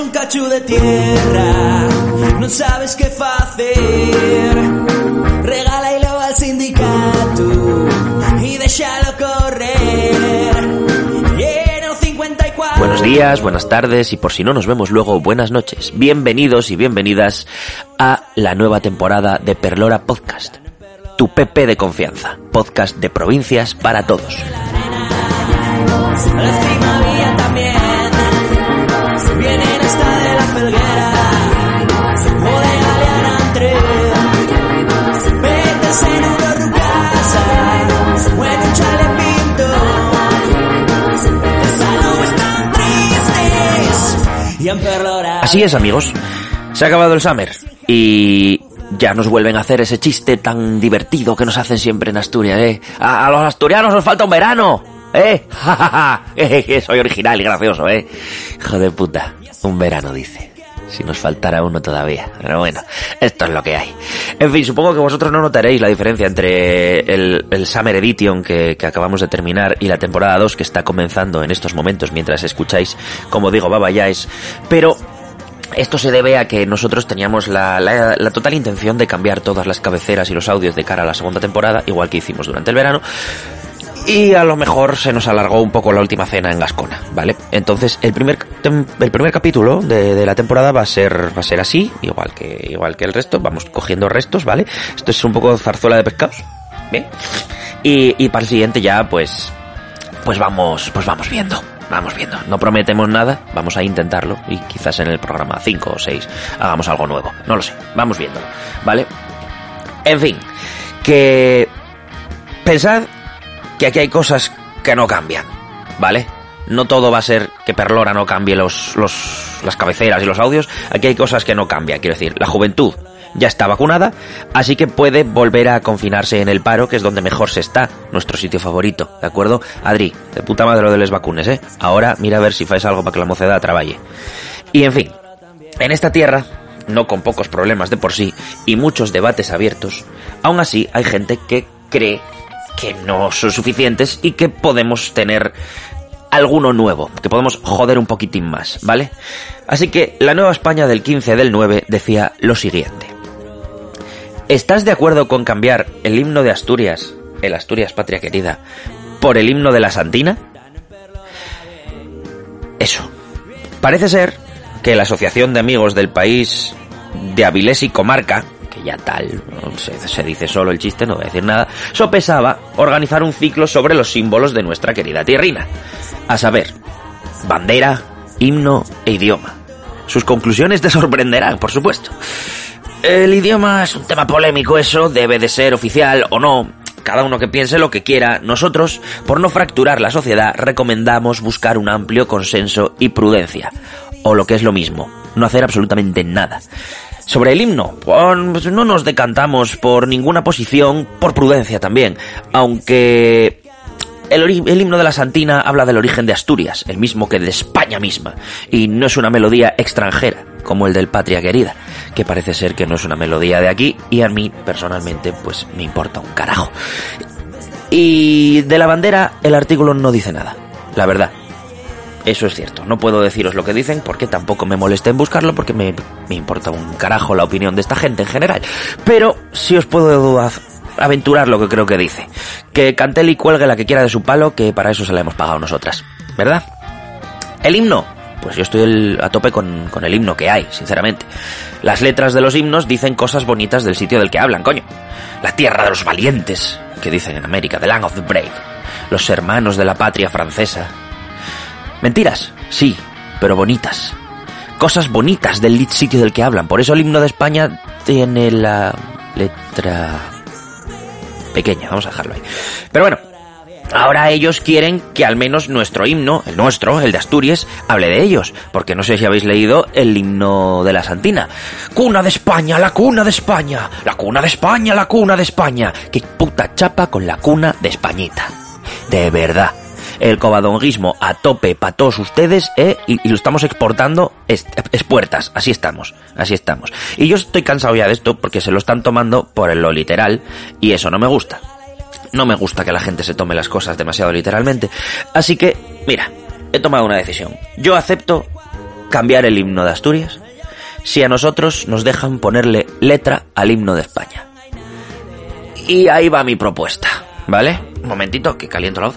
Un cacho de tierra, no sabes qué hacer. Regálalo al sindicato y déjalo correr. El 54 Buenos días, buenas tardes y por si no nos vemos luego, buenas noches. Bienvenidos y bienvenidas a la nueva temporada de Perlora Podcast. Tu PP de confianza, podcast de provincias para todos. La también Vienen Así es, amigos. Se ha acabado el Summer y ya nos vuelven a hacer ese chiste tan divertido que nos hacen siempre en Asturias, ¿eh? A, los asturianos nos falta un verano. Eh, Soy original y gracioso, ¿eh? Hijo de puta, un verano, dice. Si nos faltara uno todavía. Pero bueno, esto es lo que hay. En fin, supongo que vosotros no notaréis la diferencia entre el, Summer Edition que, acabamos de terminar y la temporada 2 que está comenzando en estos momentos mientras escucháis, como digo, babayáis. Pero esto se debe a que nosotros teníamos la total intención de cambiar todas las cabeceras y los audios de cara a la segunda temporada, igual que hicimos durante el verano. Y a lo mejor se nos alargó un poco la última cena en Gascona, ¿vale? Entonces, el primer, el primer capítulo de, de la temporada va a ser, va a ser así, igual que, igual que el resto. Vamos cogiendo restos, ¿vale? Esto es un poco zarzuela de pescados, ¿bien? Y, y para el siguiente ya, pues, pues vamos, pues vamos viendo. Vamos viendo. No prometemos nada, vamos a intentarlo y quizás en el programa 5 o 6 hagamos algo nuevo. No lo sé, vamos viéndolo, ¿vale? En fin, que pensad que aquí hay cosas que no cambian, ¿vale? No todo va a ser que Perlora no cambie los, los, las cabeceras y los audios. Aquí hay cosas que no cambian. Quiero decir, la juventud ya está vacunada, así que puede volver a confinarse en el paro, que es donde mejor se está, nuestro sitio favorito, ¿de acuerdo? Adri, de puta madre lo de les vacunes, ¿eh? Ahora mira a ver si fais algo para que la mocedad trabaje. Y en fin, en esta tierra, no con pocos problemas de por sí y muchos debates abiertos, aún así hay gente que cree que no son suficientes y que podemos tener alguno nuevo, que podemos joder un poquitín más, ¿vale? Así que la Nueva España del 15 del 9 decía lo siguiente. ¿Estás de acuerdo con cambiar el himno de Asturias, el Asturias Patria Querida, por el himno de la Santina? Eso. Parece ser que la Asociación de Amigos del País de Avilés y Comarca, que ya tal, se dice solo el chiste, no voy a decir nada, sopesaba organizar un ciclo sobre los símbolos de nuestra querida tierrina. A saber, bandera, himno e idioma. Sus conclusiones te sorprenderán, por supuesto. El idioma es un tema polémico, eso debe de ser oficial o no. Cada uno que piense lo que quiera. Nosotros, por no fracturar la sociedad, recomendamos buscar un amplio consenso y prudencia. O lo que es lo mismo, no hacer absolutamente nada. Sobre el himno, pues no nos decantamos por ninguna posición, por prudencia también. Aunque el, himno de la Santina habla del origen de Asturias, el mismo que de España misma, y no es una melodía extranjera, como el del Patria Querida, que parece ser que no es una melodía de aquí, y a mí, personalmente, pues me importa un carajo. Y de la bandera, el artículo no dice nada, la verdad. Eso es cierto, no puedo deciros lo que dicen porque tampoco me molesta en buscarlo porque me, me importa un carajo la opinión de esta gente en general. Pero sí os puedo aventurar lo que creo que dice. Que Cantelli cuelgue la que quiera de su palo, que para eso se la hemos pagado nosotras. ¿Verdad? El himno. Pues yo estoy a tope con, con el himno que hay, sinceramente. Las letras de los himnos dicen cosas bonitas del sitio del que hablan, coño. La tierra de los valientes, que dicen en América, the land of the brave. Los hermanos de la patria francesa. Mentiras, sí, pero bonitas. Cosas bonitas del sitio del que hablan. Por eso el himno de España tiene la letra pequeña, vamos a dejarlo ahí. Pero bueno, ahora ellos quieren que al menos nuestro himno, el nuestro, el de Asturias, hable de ellos. Porque no sé si habéis leído el himno de la Santina. Cuna de España, la cuna de España, la cuna de España, la cuna de España. Qué puta chapa con la cuna de Españita. De verdad. El covadonguismo a tope para todos ustedes, ¿eh? Y, lo estamos exportando es, es puertas. Así estamos, así estamos. Y yo estoy cansado ya de esto porque se lo están tomando por lo literal y eso no me gusta. No me gusta que la gente se tome las cosas demasiado literalmente. Así que, mira, he tomado una decisión. Yo acepto cambiar el himno de Asturias si a nosotros nos dejan ponerle letra al himno de España. Y ahí va mi propuesta, ¿vale? Un momentito, que caliento la voz.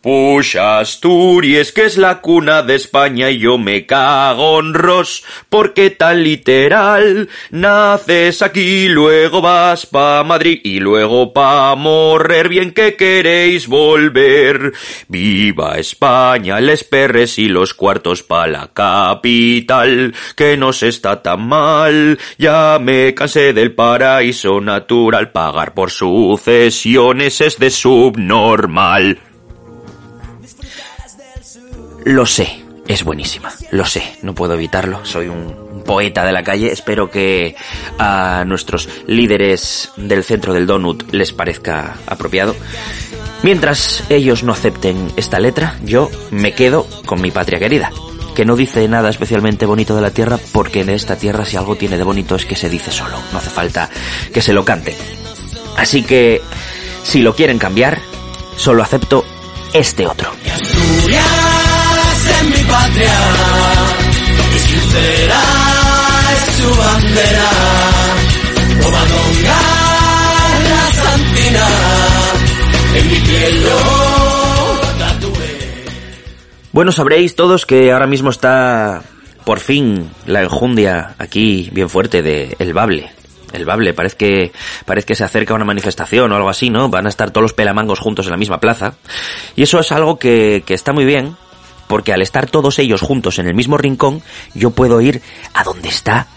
Push Asturias, que es la cuna de España y yo me cago en Ros, porque tan literal, naces aquí, luego vas pa Madrid y luego pa morrer, bien que queréis volver. Viva España, les perres y los cuartos pa la capital, que no está tan mal, ya me cansé del paraíso natural, pagar por sucesiones es de subnormal. Lo sé, es buenísima, lo sé, no puedo evitarlo, soy un poeta de la calle, espero que a nuestros líderes del centro del Donut les parezca apropiado. Mientras ellos no acepten esta letra, yo me quedo con mi patria querida, que no dice nada especialmente bonito de la tierra, porque en esta tierra si algo tiene de bonito es que se dice solo, no hace falta que se lo cante. Así que, si lo quieren cambiar, solo acepto este otro. Es patria y sincera es su bandera. Covadonga la santina, en mi piel lo. Bueno, sabréis todos que ahora mismo está por fin la enjundia aquí bien fuerte de El Bable. El Bable, parece que, parece que se acerca a una manifestación o algo así, ¿no? Van a estar todos los pelamangos juntos en la misma plaza. Y eso es algo que, que está muy bien, porque al estar todos ellos juntos en el mismo rincón, yo puedo ir a donde está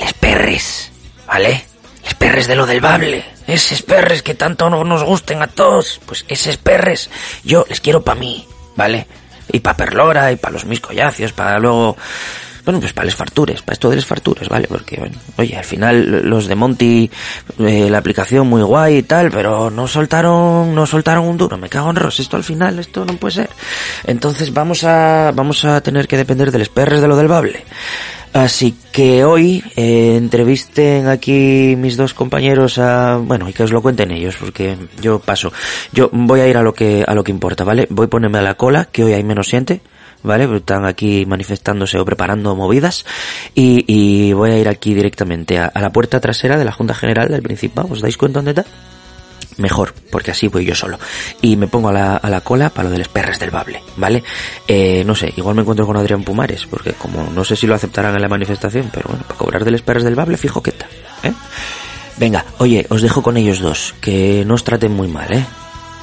les perres, ¿vale? Les perres de lo del Bable. Esos perres que tanto no nos gusten a todos. Pues esos perres, yo les quiero para mí, ¿vale? Y para Perlora, y para los mis collacios, para luego... Bueno, pues para les fartures, para esto de les fartures, ¿vale? Porque, oye, al final los de Monty, eh, la aplicación muy guay y tal, pero no soltaron, no soltaron un duro, me cago en Ros, esto al final, esto no puede ser. Entonces vamos a, vamos a tener que depender de los perres de lo del Bable. Así que hoy eh, entrevisten aquí mis dos compañeros a, bueno, y que os lo cuenten ellos, porque yo paso. Yo voy a ir a lo que, a lo que importa, ¿vale? Voy a ponerme a la cola, que hoy hay menos gente, ¿vale? Porque Están aquí manifestándose o preparando movidas y, voy a ir aquí directamente a, a la puerta trasera de la Junta General del Principado. ¿Os dais cuenta dónde está? mejor, porque así voy yo solo. Y me pongo a la, a la cola para lo de los perres del bable, ¿vale? Eh, no sé, igual me encuentro con Adrián Pumares, porque como no sé si lo aceptarán en la manifestación, pero bueno, para cobrar de los perres del bable, fijo que está, ¿eh? Venga, oye, os dejo con ellos dos, que no os traten muy mal, ¿eh?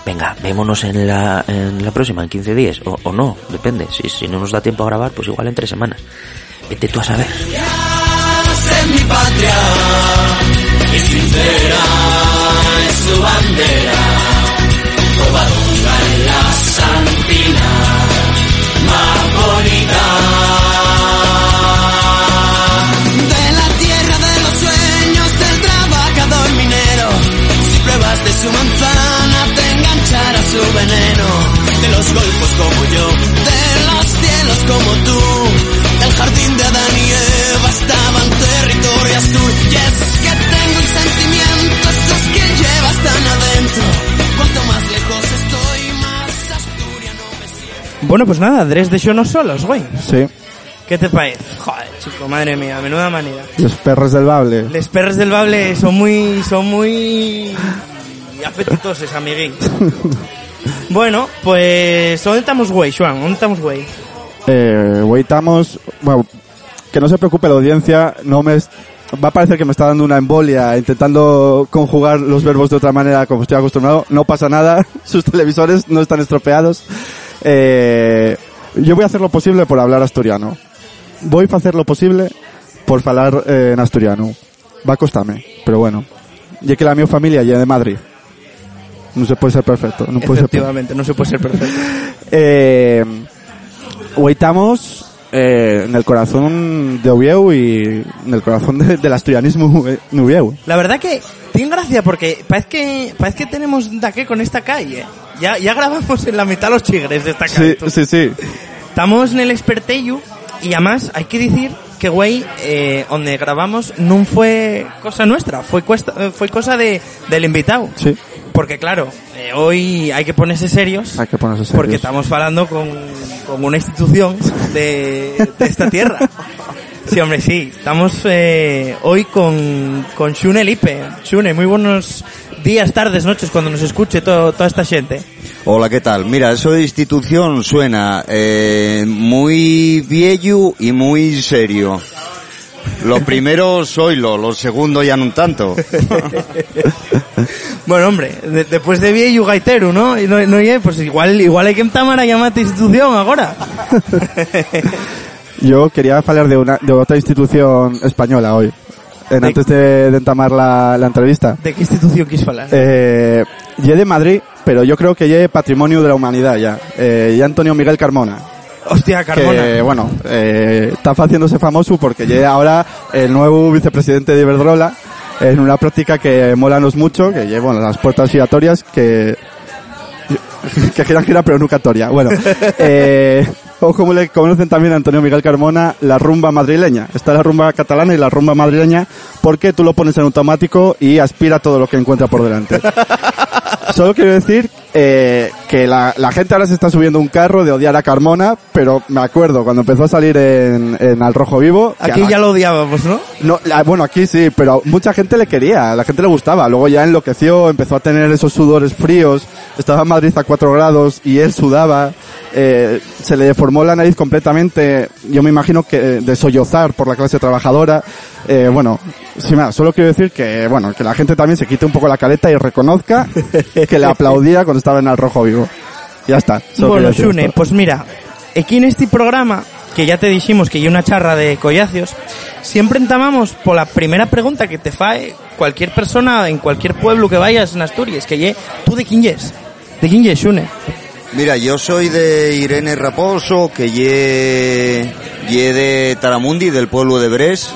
Venga, vémonos en la, en la próxima, en 15 días, o, no, depende. Si, si no nos da tiempo a grabar, pues igual en tres semanas. Vete tú a saber. Su veneno. De los golfos como yo, de los cielos como tú, del jardín de Adán y Eva estaban territorio azul. Y es que tengo un sentimiento, esos que llevas tan adentro. Cuanto más lejos estoy, más asturiano me siento. Bueno, pues nada, Dres de no solos, güey. Sí, ¿Qué te parece? Joder, chico, madre mía, menuda manera. los perros del bable. Les perros del bable son muy, son muy apetitosos, amiguín. Bueno, pues, ¿dónde estamos, güey, Joan? ¿Dónde estamos, güey? Eh, güey, estamos... Bueno, que no se preocupe la audiencia, no me... Va a parecer que me está dando una embolia intentando conjugar los verbos de otra manera como estoy acostumbrado. No pasa nada, sus televisores no están estropeados. Eh, yo voy a hacer lo posible por hablar asturiano. Voy a hacer lo posible por hablar eh, en asturiano. Va a costarme, pero bueno. Ya que la mi familia ya de Madrid. No se puede ser perfecto. No puede ser perfecto. Efectivamente, no se puede ser perfecto. Eh, hoy estamos eh, en el corazón de Oviedo y en el corazón de- del asturianismo Oviedo. La verdad que tiene gracia porque parece que, parece que tenemos da que con esta calle. Ya, ya grabamos en la mitad los chigres de esta Sí, calle. sí, sí. Estamos en el Expertello y además hay que decir que, güey, eh, donde grabamos no fue cosa nuestra, fue, cuesta- eh, fue cosa de, del invitado. Sí. Porque claro, eh, hoy hay que ponerse serios. Hay que ponerse serios. Porque estamos hablando con, con una institución de, de esta tierra. Sí, hombre, sí. Estamos eh, hoy con, con Shune Lipe. Shune, muy buenos días, tardes, noches, cuando nos escuche todo, toda esta gente. Hola, ¿qué tal? Mira, eso de institución suena eh, muy viejo y muy serio. Lo primero soy lo, lo segundo ya no tanto. Bueno, hombre, de- después de viejo gaitero, ¿no? Y no, no pues igual, igual hay que entamar a llamarte institución ahora. Yo quería hablar de, una, de otra institución española hoy. En, De- antes de, de entamar la, la entrevista. ¿De qué institución quieres hablar? Eh, ye de Madrid, pero yo creo que ye patrimonio de la humanidad ya. Eh, y Antonio Miguel Carmona. Hostia, Carmona. Que, bueno, eh, está haciéndose famoso porque llega ahora el nuevo vicepresidente de Iberdrola en una práctica que molanos mucho, que lleva bueno, las puertas giratorias que que giran, giran, pero nunca toria. Bueno, eh, o como le conocen también a Antonio Miguel Carmona, la rumba madrileña. Está la rumba catalana y la rumba madrileña porque tú lo pones en automático y aspira todo lo que encuentra por delante. Solo quiero decir eh, que la, la gente ahora se está subiendo un carro de odiar a Carmona, pero me acuerdo cuando empezó a salir en, en Al Rojo Vivo. Aquí a- ya lo odiábamos, ¿no? no, la- bueno, aquí sí, pero mucha gente le quería, a la gente le gustaba. Luego ya enloqueció, empezó a tener esos sudores fríos. Estaba en Madrid a 4 grados y él sudaba. eh, se le deformó la nariz completamente. Yo me imagino que de sollozar por la clase trabajadora. Eh, bueno, sin más, solo quiero decir que, bueno, que la gente también se quite un poco la careta y reconozca que le aplaudía cuando estaba en Al Rojo Vivo. Ya está. Bueno, esto. pues mira, aquí en este programa, que ya te dijimos que hay una charra de collacios, siempre entamamos por la primera pregunta que te fae cualquier persona en cualquier pueblo que vayas en Asturias, que ye, ¿tú de quién yes? ¿De quién yes, Xune? Mira, yo soy de Irene Raposo, que ye, ye de Taramundi, del pueblo de Bres.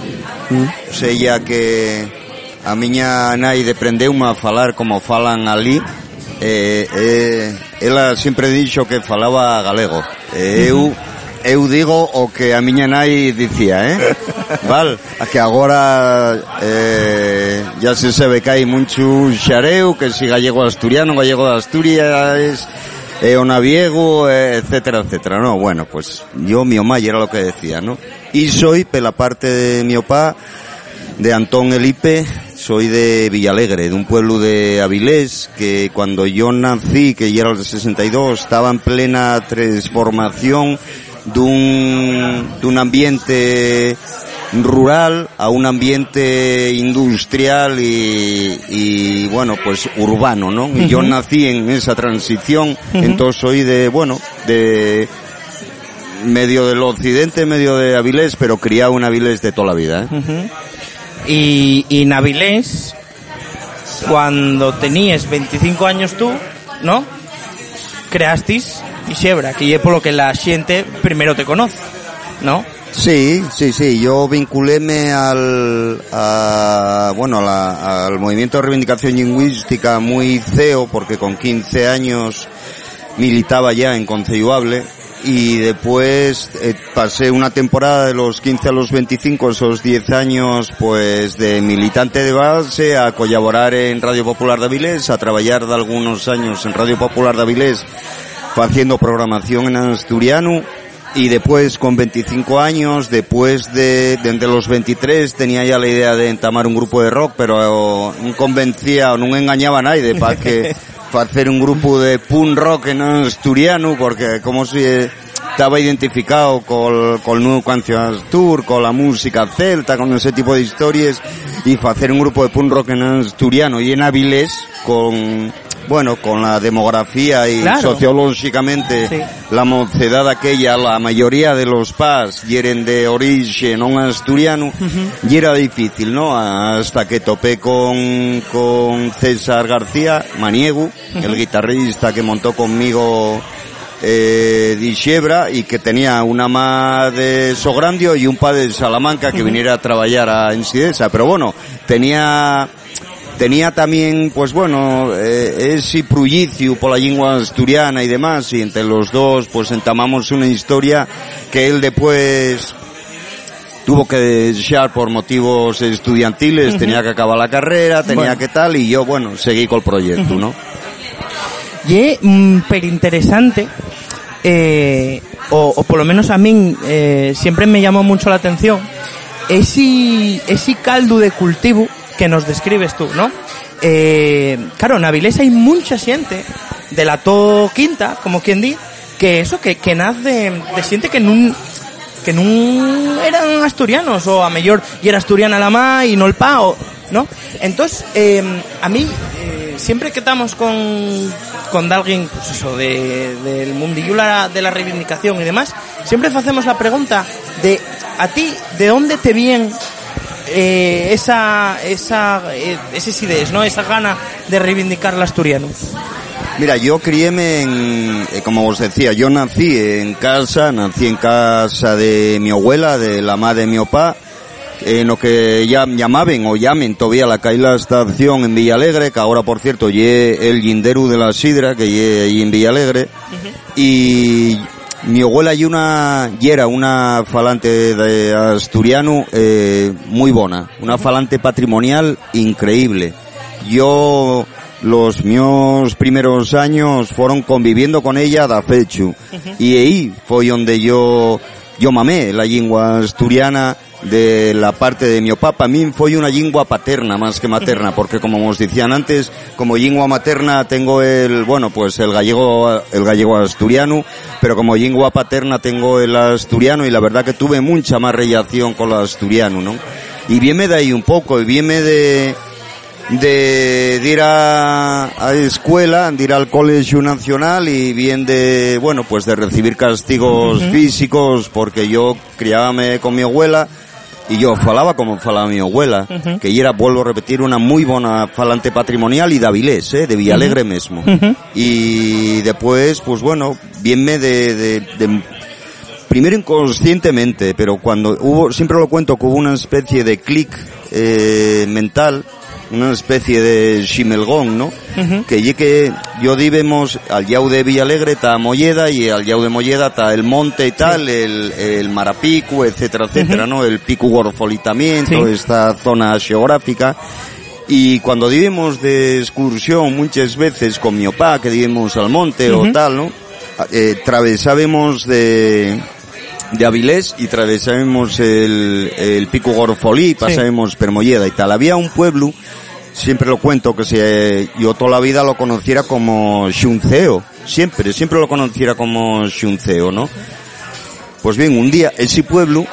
Sea, ya que a miña nai deprendeu-me a falar como falan ali. eh, eh, ela sempre dixo que falaba galego. eh, eu eu digo o que a miña nai dicía, eh? Val, a que agora eh, ya se sabe que hai mucho xareu, que si gallego asturiano, gallego de Asturias, e o naviego, etcétera, etcétera, no, bueno, pues yo, mi mamá, era lo que decía, no? E soy pela parte de mi opá, de Antón Elipe, soy de Villalegre, de un pueblo de Avilés, que cuando yo nací, que ya era el 62, estaba en plena transformación de un, de un ambiente rural a un ambiente industrial y, y, bueno, pues urbano, ¿no? Y yo nací en esa transición, entonces soy de, bueno, de medio del occidente, medio de Avilés, pero criado en Avilés de toda la vida, ¿eh? Y, y cuando tenías 25 años tú, ¿no? Creastis y Xebra, que ye por lo que la gente primero te conoce, ¿no? Sí, sí, sí. Yo vinculéme al, bueno, al movimiento de reivindicación lingüística muy CEO, porque con 15 años militaba ya en Conceituable y después eh, pasé una temporada de los 15 a los 25, esos 10 años, pues de militante de base a colaborar en Radio Popular de Avilés, a trabajar de algunos años en Radio Popular de Avilés haciendo programación en asturiano. Y después con 25 años, después de, desde los 23 tenía ya la idea de entamar un grupo de rock, pero no convencía o no engañaba a nadie para que hacer un grupo de punk rock en asturiano, porque como si estaba identificado con, el nuevo canción Astur, con la música celta, con ese tipo de historias, y hacer un grupo de punk rock en asturiano y en Avilés, con, bueno, con la demografía y Claro. sociológicamente Sí. la mocedad aquella, la mayoría de los PAS yeren de origen no asturiano, y era difícil, ¿no? Hasta que topé con, con César García, Maniego, el guitarrista que montó conmigo eh, de Xebra y que tenía una ma de Sograndio y un pa de Salamanca que viniera a trabajar a Ensidesa. Pero bueno, tenía tenía también, pues bueno, eh, ese prullicio por la lengua asturiana y demás, y entre los dos, pues entamamos una historia que él después tuvo que dejar por motivos estudiantiles, tenía que acabar la carrera, tenía Bueno. que tal, y yo, bueno, seguí con el proyecto, ¿no? Y es per interesante, eh, o, o por lo menos a mí eh, siempre me llamó mucho la atención, ese, ese caldo de cultivo que nos describes tú, ¿no? Eh, claro, en Avilés hay mucha gente de la to quinta, como quien di, que eso, que, que nace de, de siente que nun, que nun eran asturianos, o a mellor y era asturiana la ma y no el pa, o, ¿no? Entonces, eh, a mí, eh, siempre que estamos con, con alguien, pues eso, de, del mundillo de la reivindicación y demás, siempre hacemos la pregunta de, a ti, ¿de dónde te vienen eh, esa, esa, eh, esas ideas, ¿no? Esa gana de reivindicar el asturiano. Mira, yo criéme en, eh, como os decía, yo nací en casa, nací en casa de mi abuela, de la madre de mi papá, en lo que ya llamaban o llamen todavía la calle La Estación en Villalegre, que ahora por cierto ye el Yinderu de la Sidra, que ahí en Villalegre, y mi abuela y una y era una falante de asturiano eh, muy buena, una falante patrimonial increíble. Yo los míos primeros años fueron conviviendo con ella da fechu y ahí fue donde yo yo mamé la lengua asturiana de la parte de mi papá. Para mí fue una lengua paterna más que materna, porque como os decían antes, como lengua materna tengo el, bueno, pues el gallego, el gallego asturiano, pero como lengua paterna tengo el asturiano y la verdad que tuve mucha más relación con el asturiano, ¿no? Y viene de ahí un poco, y viene de, de, de ir a, a escuela, de ir al colegio nacional y bien de, bueno, pues de recibir castigos físicos porque yo criábame con mi abuela y yo falaba como falaba mi abuela, que era, vuelvo a repetir, una muy buena falante patrimonial y de Avilés, eh, de Villalegre mismo. Y después, pues bueno, vienme de, de, de primero inconscientemente, pero cuando hubo, siempre lo cuento que hubo una especie de clic eh, mental, una especie de shimelgón, ¿no? Que ye que yo vivemos al yau de Villalegre está Molleda y al yau de Molleda está el monte y tal, el, el Marapicu, etcétera, etcétera, ¿no? El Pico Gorfolitamiento, Sí. esta zona geográfica. Y cuando vivimos de excursión muchas veces con mi opá, que vivimos al monte o tal, ¿no? Eh, travesábamos de, de Avilés y travesábamos el, el Pico Gorfolí, pasábamos Permolleda y tal. Había un pueblo, siempre lo cuento, que se, yo toda la vida lo conociera como Xunceo. Siempre, siempre lo conociera como Xunceo, ¿no? Pues bien, un día ese pueblo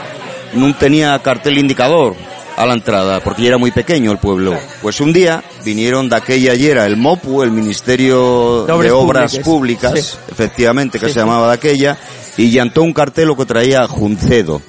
no tenía cartel indicador a la entrada, porque ya era muy pequeño el pueblo. Pues un día vinieron de aquella y era el MOPU, el Ministerio De de Obras Públicas. Públicas, Sí. efectivamente, que Sí, se sí. llamaba de aquella, y llantó un cartel que traía Juncedo.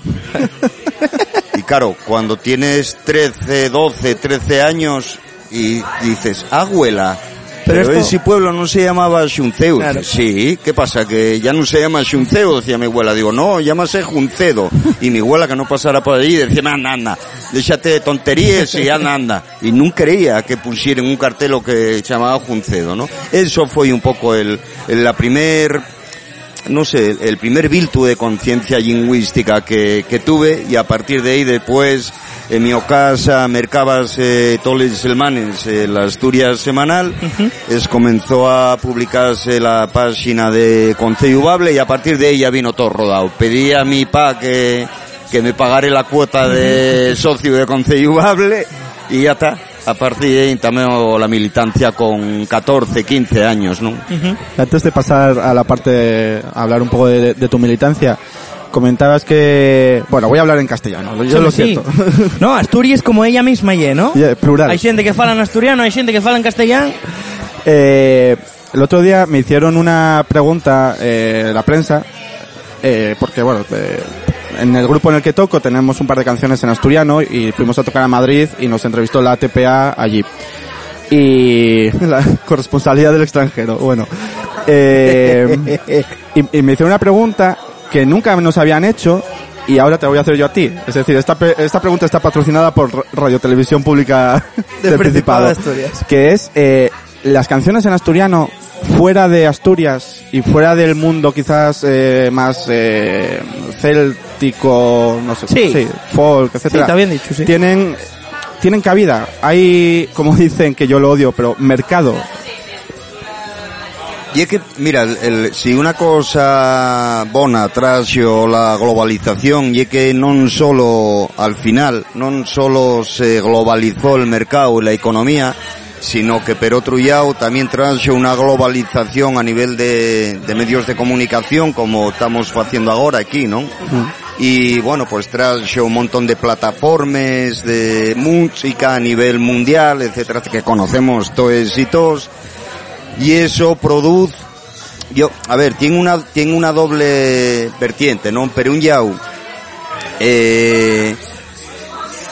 y claro, cuando tienes 13, 12, 13 años y dices, abuela, Pero pero, esto- ese pueblo no se llamaba Xunceo. Claro. Sí, ¿qué pasa? Que ya no se llama Xunceo, decía mi abuela. Digo, no, llámase Juncedo. Y mi abuela que no pasara por allí decía, anda, anda, déjate de tonterías y anda, anda. Y no creía que pusieran un cartel que se llamaba Juncedo, ¿no? Eso fue un poco el, el- la primer, no sé, el primer virtu de conciencia lingüística que, que tuve y a partir de ahí después en mi casa mercabas eh, todos los semanas eh, la Asturias semanal es comenzó a publicarse la página de Concello Bable y a partir de ahí ya vino todo rodado. Pedí a mi pa que, que me pagare la cuota de socio de Concello Bable y ya está a partir de ahí también la militancia con 14, 15 años, ¿no? Antes de pasar a la parte, a hablar un poco de, de tu militancia, comentabas que, bueno, voy a hablar en castellano, yo lo Sí. siento. No, Asturias como ella misma ¿no? Yeah, plural. Hay gente que fala en asturiano, hay gente que fala en castellano. Eh, el otro día me hicieron una pregunta, eh, la prensa, eh, porque bueno, eh, en el grupo en el que toco tenemos un par de canciones en asturiano y fuimos a tocar a Madrid y nos entrevistó la ATPA allí. Y la corresponsalía del extranjero, bueno. Eh, y, y me hicieron una pregunta que nunca nos habían hecho y ahora te voy a hacer yo a ti. Es decir, esta, esta pregunta está patrocinada por Radio Televisión Pública del, Principado Principado, de Asturias. que es eh, las canciones en asturiano fuera de Asturias y fuera del mundo quizás eh, más eh, céltico, no sé, Sí. folk, etcétera. está bien dicho, sí. Tienen tienen cabida. Hay, como dicen que yo lo odio, pero mercado Y es que, mira, el, el- si una cosa bona traxo la globalización y es que non solo al final, non solo se globalizó el mercado y la economía, sino que per otro lado también traxo una globalización a nivel de, de medios de comunicación como estamos haciendo ahora aquí, ¿no? Y bueno, pues traxo un montón de plataformas de música a nivel mundial, etcétera, que conocemos todos y todos. Y eso produce yo a ver tiene una tiene una doble vertiente no pero un yau eh,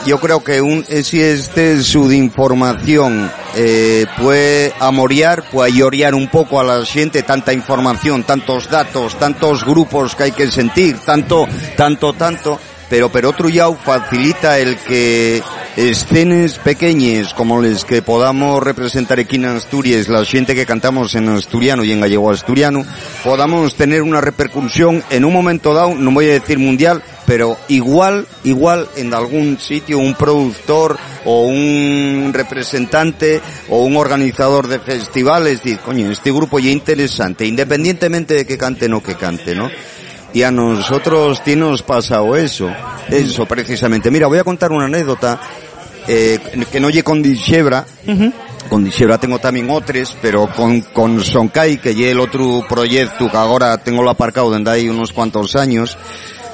yo creo que un si este su de información eh, puede amoriar puede lloriar un poco a la gente tanta información tantos datos tantos grupos que hay que sentir tanto tanto tanto. Pero pero otro yau facilita el que escenas pequeñas como les que podamos representar aquí en Asturias, la gente que cantamos en asturiano y en gallego asturiano, podamos tener una repercusión en un momento dado, no voy a decir mundial, pero igual, igual en algún sitio un productor o un representante o un organizador de festivales dice, coño, este grupo ya interesante, independientemente de que cante o no que cante, ¿no? Y a nosotros tiene nos pasado eso, eso precisamente. Mira, voy a contar una anécdota eh, que no lle con Dixebra, con Dixebra tengo también otros, pero con, con Sonkai, que lle el otro proyecto que ahora tengo lo aparcado desde ahí unos cuantos años,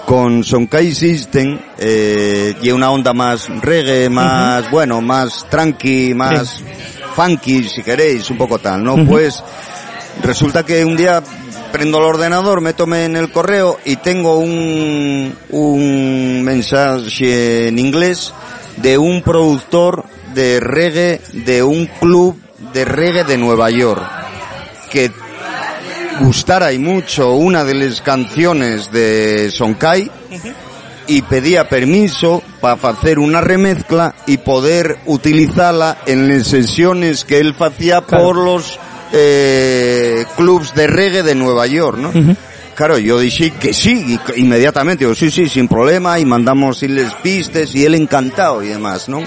con Sonkai System, eh, lle una onda más reggae, más, bueno, más tranqui, más funky, si queréis, un poco tal, ¿no? Pues, resulta que un día prendo el ordenador, me tomé en el correo y tengo un, un mensaje en inglés de un productor de reggae de un club de reggae de Nueva York que gustara y mucho una de las canciones de Sonkai y pedía permiso para hacer una remezcla y poder utilizarla en las sesiones que él hacía por los eh, clubs de reggae de Nueva York, ¿no? Claro, yo dije que sí, y- inmediatamente, digo, sí, sí, sin problema, y mandamos irles pistes, y él encantado y demás, ¿no?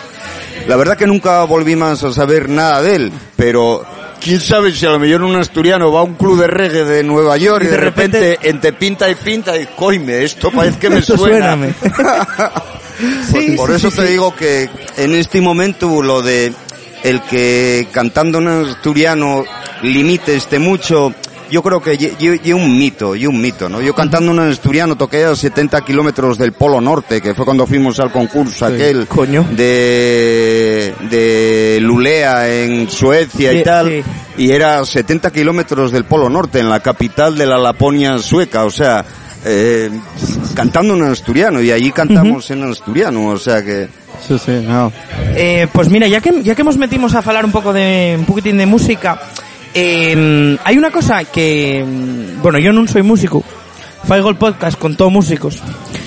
La verdad que nunca volví más a saber nada de él, pero quién sabe si a lo mejor un asturiano va a un club de reggae de Nueva York y, de, repente, entre pinta y pinta y coime, esto parece que me Esto suena. Por, Sí, por sí, eso sí, te digo que en este momento lo de el que cantando en asturiano limite este mucho, yo creo que es un mito, y un mito, ¿no? Yo cantando en asturiano toqué a 70 kilómetros del Polo Norte, que fue cuando fuimos al concurso aquel Coño. de, de Lulea en Suecia Sí, y tal, sí. y era 70 kilómetros del Polo Norte, en la capital de la Laponia sueca, o sea, eh, cantando en asturiano, y allí cantamos en asturiano, o sea que... Sí, sí, no. Eh, pues mira, ya que, ya que nos metimos a hablar un poco de, un poquitín de música, eh, hay una cosa que, mm, bueno, yo no soy músico, faigo el podcast con todos músicos,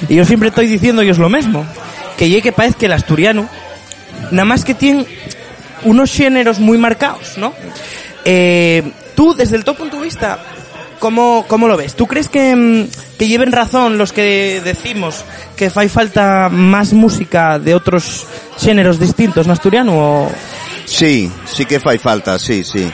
y yo siempre estoy diciendo ellos lo mismo, que llegue que parece que el asturiano, nada más que tiene unos géneros muy marcados, ¿no? Eh, tú, desde el tu punto de vista, ¿cómo, cómo lo ves? ¿Tú crees que, mm, que lleven razón los que decimos que fai falta más música de otros géneros distintos en asturiano o...? Sí, sí que fai falta, sí, sí.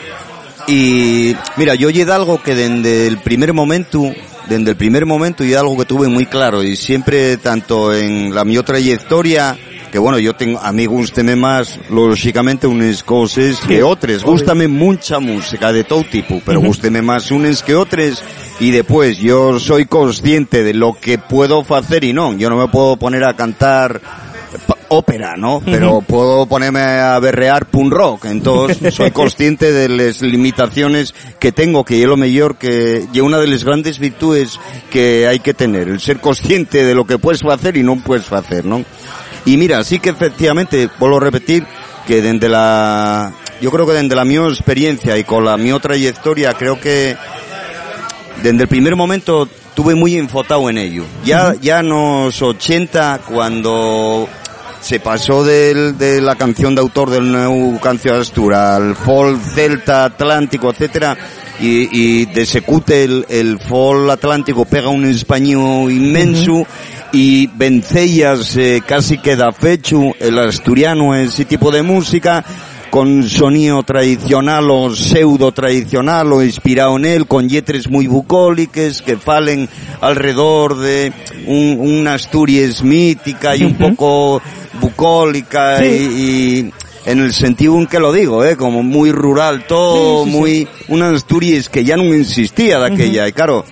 Y mira, yo llegué algo que desde el primer momento, desde el primer momento y algo que tuve muy claro y siempre tanto en la mi trayectoria que bueno, yo tengo, a mí gústeme más, lógicamente, unas cosas que otras. Gústame mucha música de todo tipo, pero gústeme más unas que otras. Y después, yo soy consciente de lo que puedo hacer y no. Yo no me puedo poner a cantar ópera, ¿no? Pero puedo ponerme a berrear punk rock. Entonces, soy consciente de las limitaciones que tengo, que es lo mejor que, y una de las grandes virtudes que hay que tener, el ser consciente de lo que puedes hacer y no puedes hacer, ¿no? Y mira, sí que efectivamente, vuelvo a repetir, que desde la, yo creo que desde la mi experiencia y con la mi trayectoria, creo que desde el primer momento tuve muy enfotado en ello. Ya, ya en los 80, cuando se pasó del, de la canción de autor del nuevo canción Astura al folk celta atlántico, etcétera, y, y de secute el, el folk atlántico pega un español inmenso y Vencellas eh, casi queda fecho el asturiano ese tipo de música con sonido tradicional o pseudo tradicional o inspirado en él, con yetres muy bucólicas que falen alrededor de un, una Asturias mítica y un poco bucólica y, y en el sentido en que lo digo, ¿eh? como muy rural todo, Sí, sí, sí. muy una Asturias que ya no existía de aquella y claro,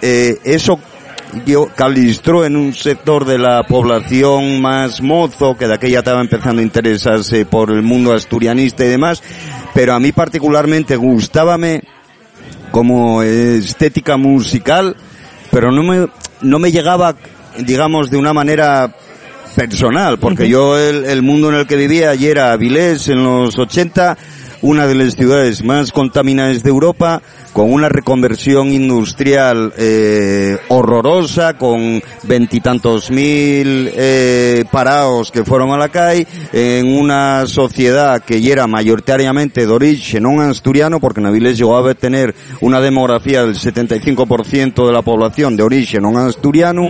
eh, eso yo calistró en un sector de la población más mozo, que de aquella estaba empezando a interesarse por el mundo asturianista y demás, pero a mí particularmente gustábame como estética musical, pero no me, no me llegaba, digamos, de una manera personal, porque yo el, el mundo en el que vivía ayer era Avilés en los 80, una de las ciudades más contaminadas de Europa, con una reconversión industrial eh, horrorosa, con veintitantos mil eh, parados que fueron a la calle, en una sociedad que era mayoritariamente de origen no asturiano, porque en Avilés llegó a tener una demografía del 75% de la población de origen no asturiano,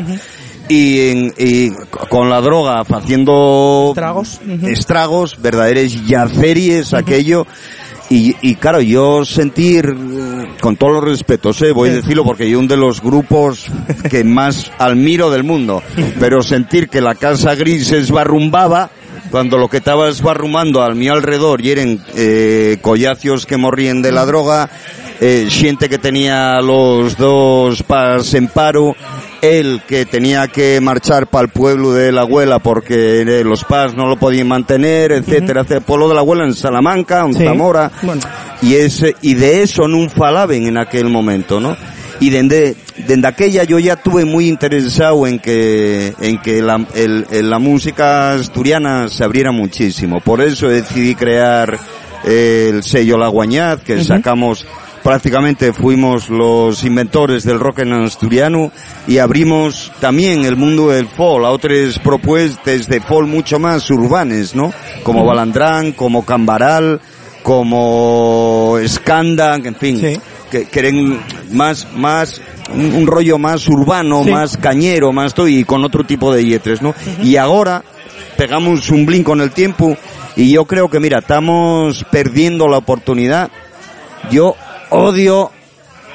y con la droga haciendo Estragos, ujú. estragos, verdaderos yaceries, aquello. Y, y claro, yo sentir, con todos los respetos, eh, voy a decirlo porque yo uno de los grupos que más admiro del mundo, pero sentir que la casa gris se esbarrumbaba, cuando lo que estaba esbarrumando al mi alrededor y eran eh, collacios que morrían de la droga, eh, gente que tenía los dos pas en paro, él que tenía que marchar para el pueblo de la abuela porque eh, los pas no lo podían mantener, etcétera, etcétera. Pueblo de la abuela en Salamanca, en Sí. Zamora, Bueno. y ese, y de eso no falaban en aquel momento, ¿no? Y desde, desde aquella yo ya tuve muy interesado en que, en que la, el- la música asturiana se abriera muchísimo. Por eso decidí crear eh, el sello La Guañaz, que sacamos prácticamente fuimos los inventores del rock en asturiano y abrimos también el mundo del folk a otras propuestas de folk mucho más urbanes, ¿no? Como Balandrán, como Cambaral, como Skandan, en fin, Sí. que quieren más, más, un, un rollo más urbano, Sí. más cañero, más todo y con otro tipo de yetres, ¿no? Y ahora pegamos un blink con el tiempo y yo creo que mira, estamos perdiendo la oportunidad. Yo odio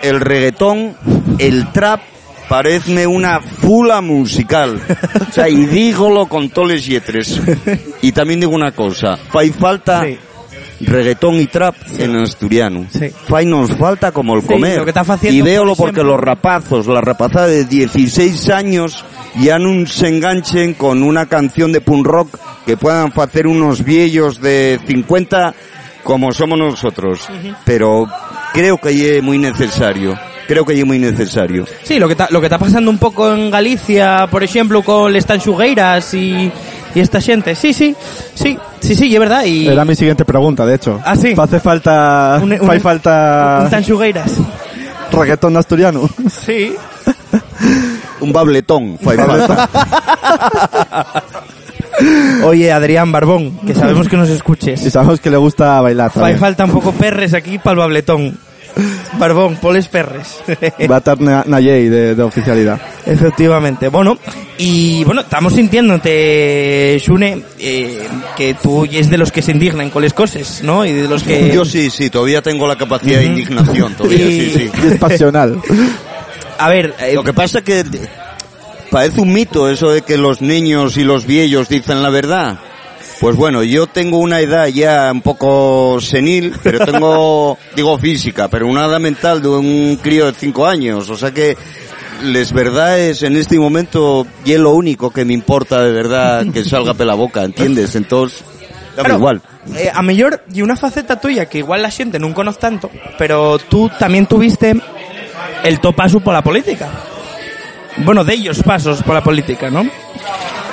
el reggaetón, el trap, parece una fula musical. O sea, y dígolo con toles yetres. Y también digo una cosa, fai falta Sí. reggaetón y trap en asturiano. Sí. Fai nos falta como el comer. y véolo por porque los rapazos, la rapazada de 16 años, ya no se enganchen con una canción de punk rock que puedan hacer unos viejos de 50 como somos nosotros. Pero creo que es muy necesario. Creo que es muy necesario. Sí, lo que está, lo que está pasando un poco en Galicia, por ejemplo, con les Tanxugueiras y, y esta gente. Sí, sí, sí, sí, sí, es verdad. Y Era mi siguiente pregunta, de hecho. Ah, sí. Hace falta, Un- un- falta un Tanxugueiras. reggaetón asturiano. Sí. Un babletón. Oye, Adrián Barbón, que sabemos que nos escuches. Y sabemos que le gusta bailar también. falta un poco perres aquí para el babletón. Barbón, poles perres. Va a estar Na- Nayei de, de oficialidad. Efectivamente. Bueno, y bueno, estamos sintiéndote, Shune, eh, que tú es de los que se indignan con las cosas, ¿no? Y de los que... Yo sí, sí, todavía tengo la capacidad de indignación. Todavía, Y- sí, sí. Y es pasional. A ver, eh, Lo que pasa que parece un mito eso de que los niños y los viejos dicen la verdad. Pues bueno, yo tengo una edad ya un poco senil, pero tengo, digo física, pero una edad mental de un crío de cinco años. O sea que les verdades en este momento y es lo único que me importa de verdad que salga pela boca, ¿entiendes? Entonces, dame Claro, igual. eh, a mellor, y una faceta tuya que igual la xente non conoce tanto, pero tú también tuviste el to paso por la política. Bueno, de ellos pasos por la política, ¿no?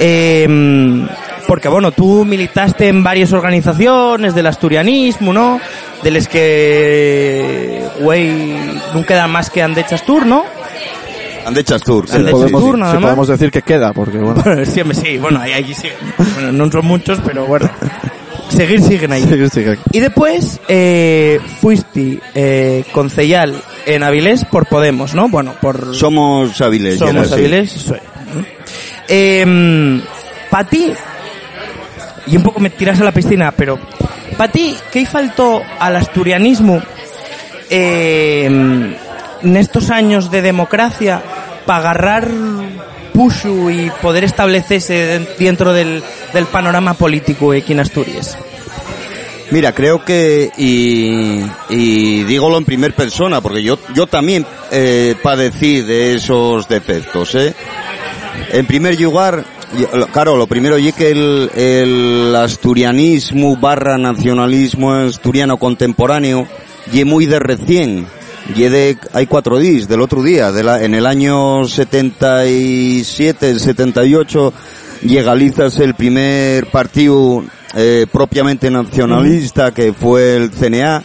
Eh, porque, bueno, tú militaste en varias organizaciones del asturianismo, ¿no? De las que, güey, no queda más que Andechas Tour, ¿no? Ande Chastur. Ande sí, sí. podemos, nada si más. podemos decir que queda, porque bueno. Siempre sí, bueno, ahí, ahí sí. Bueno, no son muchos, pero bueno. Seguir siguen ahí. Y después eh, fuiste eh, concejal en Avilés por Podemos, ¿no? Bueno, por Somos ya Somos era. Avilés. soy. Eh, Para ti, y un poco me tiras a la piscina, pero para ti, ¿qué faltó al asturianismo eh, en estos años de democracia para agarrar puxu y poder establecerse dentro del, del panorama político aquí en Asturias? Mira, creo que, y, y dígolo en primer persona, porque yo, yo también eh, padecí de esos defectos, ¿eh? En primer lugar, claro, lo primero y que el, el asturianismo barra nacionalismo asturiano contemporáneo y muy de recién. Y de, hay cuatro días del otro día, de la, en el año 77, 78, legalizas el primer partido eh, propiamente nacionalista que fue el CNA.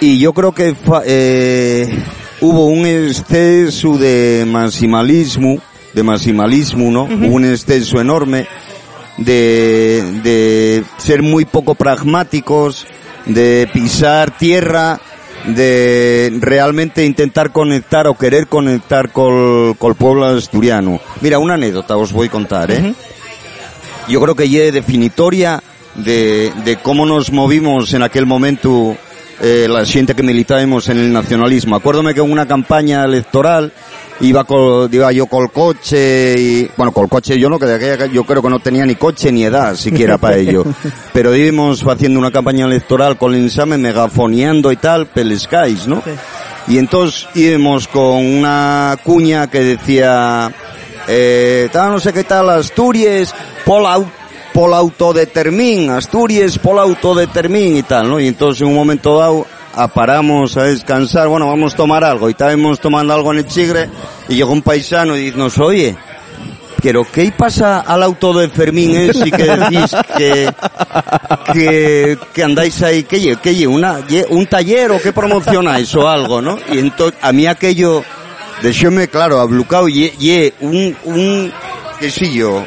Y yo creo que eh, hubo un exceso de maximalismo, de maximalismo, ¿no? Hubo un exceso enorme de, de ser muy poco pragmáticos, de pisar tierra, de realmente intentar conectar o querer conectar con, el pueblo asturiano. Mira, una anécdota os voy a contar, ¿eh? Yo creo que ya definitoria de, de cómo nos movimos en aquel momento eh, la gente que militábamos en el nacionalismo. Acuérdome que en una campaña electoral iba, col- iba yo con el coche y, bueno, con el coche yo no, que de aquella, yo creo que no tenía ni coche ni edad siquiera para ello. Pero íbamos haciendo una campaña electoral con el insame, megafoneando y tal, pelescáis, ¿no? Y entonces íbamos con una cuña que decía, eh, tal, no sé qué tal, Asturias, pol, au- pol autodetermin, Asturias, pol autodetermin y tal, ¿no? Y entonces en un momento dado a- paramos a descansar, bueno, vamos a tomar algo, y estábamos tomando algo en el chigre, y llegó un paisano y nos oye, pero ¿qué pasa al auto de Fermín ese que decís que, que, que andáis ahí, que lle, una, un taller o qué promocionáis o algo, ¿no? Y entonces, a mí aquello, déxeme claro, ablucado, y, y un, un, qué sé yo,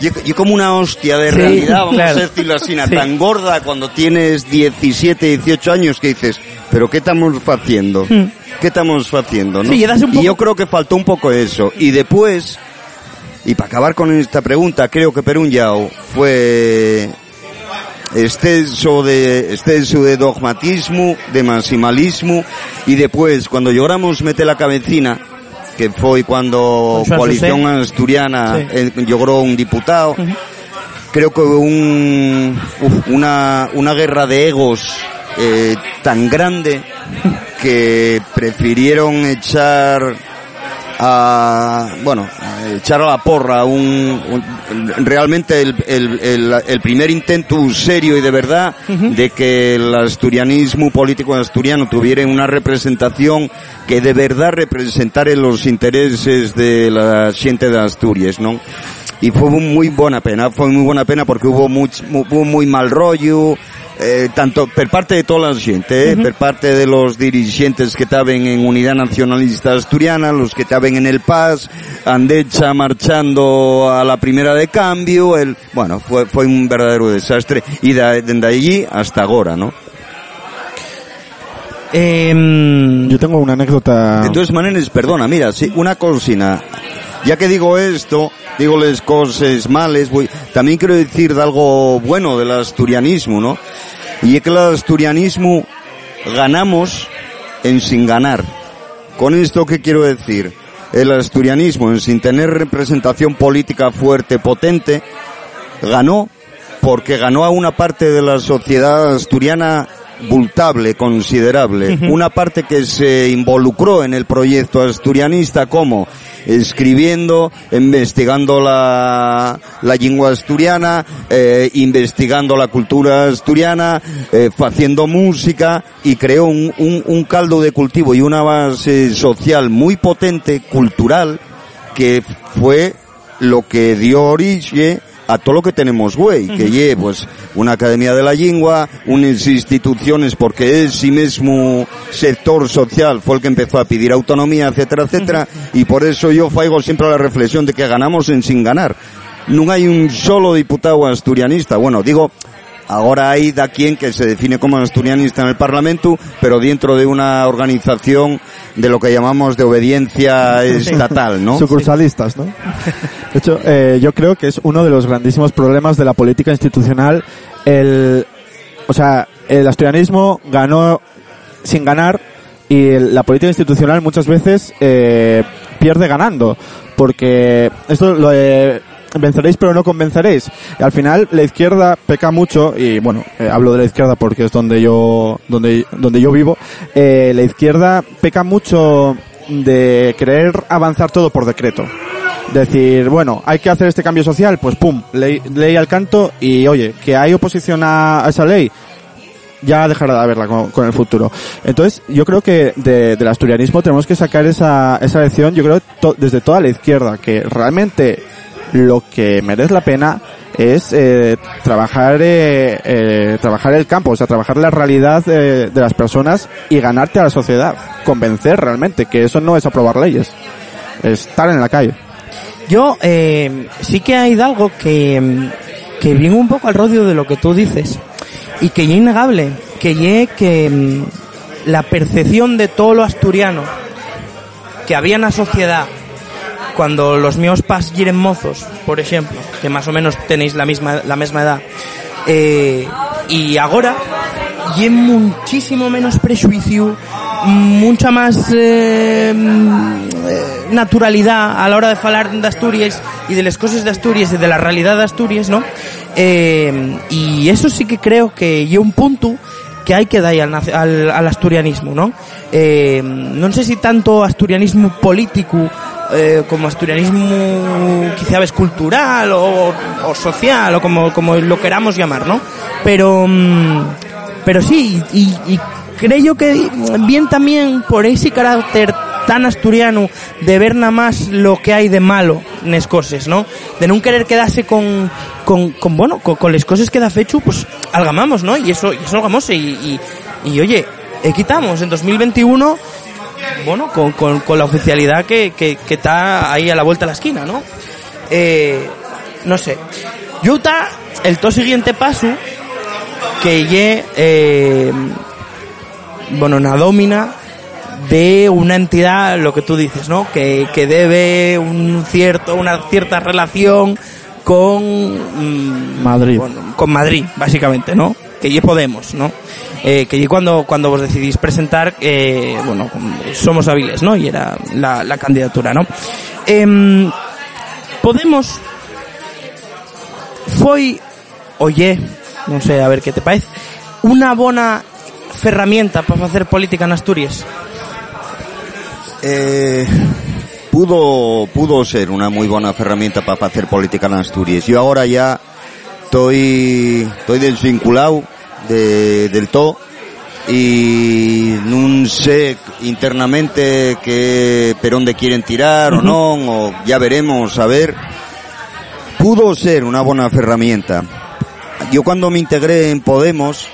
y, como una hostia de Sí, realidad, vamos claro. a decirlo así, Sí. tan gorda cuando tienes 17, 18 años que dices, pero ¿qué estamos haciendo? ¿Qué estamos haciendo? ¿no? Hmm. Sí, y yo creo que faltó un poco eso. Y después, y para acabar con esta pregunta, creo que Perún Yao fue exceso de, exceso de dogmatismo, de maximalismo, y después, cuando logramos meter la cabecina, que fue cuando Coalición. Asturiana Sí. eh, logró un diputado, creo que hubo un, uf, una, una guerra de egos eh, tan grande que prefirieron echar a, bueno, a echar a la porra un, un- realmente el, el, el, el primer intento serio y de verdad de que el asturianismo político asturiano tuviera una representación que de verdad representara los intereses de la gente de Asturias, ¿no? Y fue muy buena pena, fue muy buena pena porque hubo muy, muy mal rollo, eh, tanto per parte de toda la gente, eh, per parte de los dirigentes que estaban en Unidad Nacionalista Asturiana, los que estaban en el PAS, Andecha marchando a la primera de cambio, el, bueno, fue, fue un verdadero desastre y de, desde allí hasta ahora, ¿no? Em, Yo tengo una anécdota. De todas maneras, perdona, mira, sí, una cocina. Ya que digo esto, digo las cosas males, voy, también quiero decir de algo bueno del asturianismo, ¿no? Y es que el asturianismo ganamos en sin ganar. Con esto, ¿qué quiero decir? El asturianismo, en sin tener representación política fuerte, potente, ganó porque ganó a una parte de la sociedad asturiana bultable, considerable. Una parte que se involucró en el proyecto asturianista como escribiendo, investigando la, la lengua asturiana, eh, investigando la cultura asturiana, eh, haciendo música y creó un, un, un caldo de cultivo y una base social muy potente, cultural, que fue lo que dio origen a todo lo que tenemos, güey, que lle, pues, una academia de la lengua, unas instituciones, porque ese mismo sector social fue el que empezó a pedir autonomía, etcétera, etcétera, y por eso yo faigo siempre la reflexión de que ganamos en sin ganar. No hay un solo diputado asturianista, bueno, digo, Ahora hay da quien que se define como asturianista en el Parlamento, pero dentro de una organización de lo que llamamos de obediencia estatal, ¿no? Sucursalistas, ¿no? De hecho, eh, yo creo que es uno de los grandísimos problemas de la política institucional el, o sea, el asturianismo ganó sin ganar y la política institucional muchas veces eh, pierde ganando, porque esto lo de venceréis pero no convenceréis. Y al final la izquierda peca mucho y bueno, eh, hablo de la izquierda porque es donde yo donde donde yo vivo. eh, la izquierda peca mucho de querer avanzar todo por decreto. Decir, bueno, hay que hacer este cambio social, pues pum, ley, ley al canto y oye, que hay oposición a, esa ley, ya dejará de haberla con, con el futuro. Entonces, yo creo que de- del asturianismo tenemos que sacar esa, esa lección, yo creo, to- desde toda la izquierda, que realmente lo que merece la pena es eh, trabajar eh, eh, trabajar el campo, o sea, trabajar la realidad eh, de las personas y ganarte a la sociedad, convencer realmente que eso no es aprobar leyes, es estar en la calle. Yo eh, sí que hay algo que, que viene un poco al rodio de lo que tú dices y que es innegable, que ya que mm, la percepción de todo lo asturiano que había en la sociedad cuando los míos pas giren mozos, por ejemplo, que más o menos tenéis la misma la misma edad, eh, y ahora y muchísimo menos prejuicio, mucha más eh, mm, eh, naturalidad a la hora de hablar de Asturias y de las cosas de Asturias y de la realidad de Asturias, ¿no? Eh, y eso sí que creo que hay un punto que hay que dar al, al, al asturianismo, ¿no? Eh, no sé si tanto asturianismo político eh, como asturianismo quizá ves cultural o social o como, como lo queramos llamar, ¿no? Pero, mm, pero sí, y, y creo que bien también por ese carácter tan asturiano de ver nada más lo que hay de malo en las cosas, ¿no? De no querer quedarse con, con, con bueno, con, con las cosas que da fecho, pues algamamos, ¿no? Y eso, y eso y, y, y oye, eh, quitamos en 2021 bueno, con, con, con la oficialidad que, que, que está ahí a la vuelta de la esquina, ¿no? Eh, no sé. Está el to siguiente paso que ye, eh, bueno, una domina de una entidad, lo que tú dices, ¿no? Que, que debe un cierto, una cierta relación con mm, Madrid. bueno, con Madrid, básicamente, ¿no? Que ye Podemos, ¿no? Eh, que cuando, cuando vos decidís presentar, eh, bueno, somos hábiles, ¿no? Y era la, la candidatura, ¿no? Em, Podemos foi, oye, non sei, a ver que te parece, unha bona ferramenta para facer política en Asturias. Eh, pudo, pudo ser una muy buena herramienta para hacer política en Asturias. Yo ahora ya estoy, estoy desvinculado de, del todo y no sé internamente que per dónde quieren tirar o no, o ya veremos, a ver. Pudo ser una buena herramienta. Yo cuando me integré en Podemos,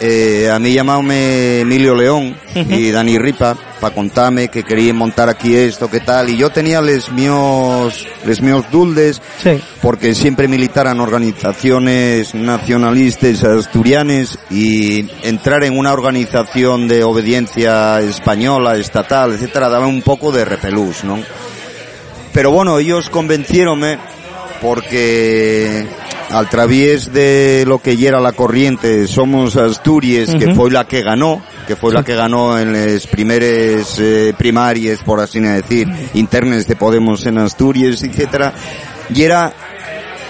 eh, a mí llamábame Emilio León y Dani Ripa para contarme que querían montar aquí esto, qué tal, y yo tenía les míos, les míos duldes, Sí. porque siempre militaran organizaciones nacionalistas asturianes y entrar en una organización de obediencia española, estatal, etcétera, daba un poco de repelús, ¿no? Pero bueno, ellos convencieronme porque al través de lo que era la corriente Somos Asturias, que Ujú. fue la que ganó, que fue la que ganó en las primeras eh, primarias, por así decir, internas de Podemos en Asturias, etcétera, y era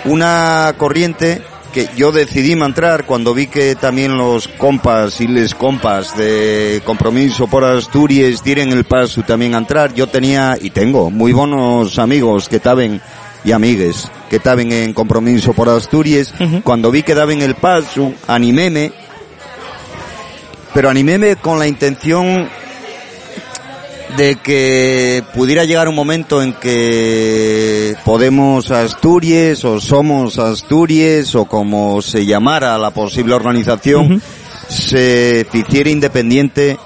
una corriente que yo decidí entrar cuando vi que también los compas y les compas de compromiso por Asturias tienen el paso también a entrar. Yo tenía y tengo muy buenos amigos que estaban y amigues que estaban en compromiso por Asturias. Cuando vi que daban el paso, animéme, pero animéme con la intención de que pudiera llegar un momento en que Podemos Asturias o Somos Asturias o como se llamara la posible organización se hiciera independiente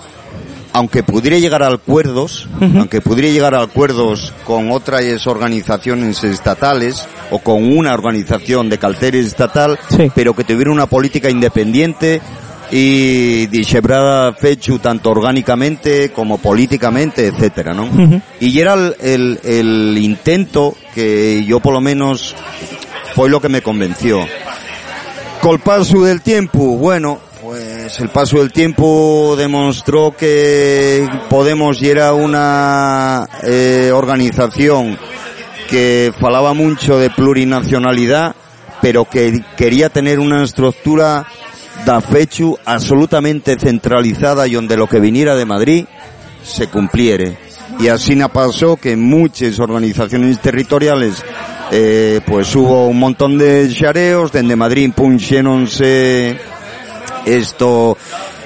aunque pudiera llegar a acuerdos, aunque pudiera llegar a acuerdos con otras organizaciones estatales o con una organización de calteres estatal, Sí. pero que tuviera una política independiente y dishebrada fechu tanto orgánicamente como políticamente, etcétera, ¿no? Y era el, el, el intento que yo por lo menos fue lo que me convenció. Col paso del tiempo, bueno, el paso del tiempo demostró que Podemos era una eh, organización que falaba mucho de plurinacionalidad, pero que quería tener una estructura da fechu absolutamente centralizada y donde lo que viniera de Madrid se cumpliere. Y así pasó que muchas organizaciones territoriales eh, pues hubo un montón de xareos, desde Madrid punxéronse esto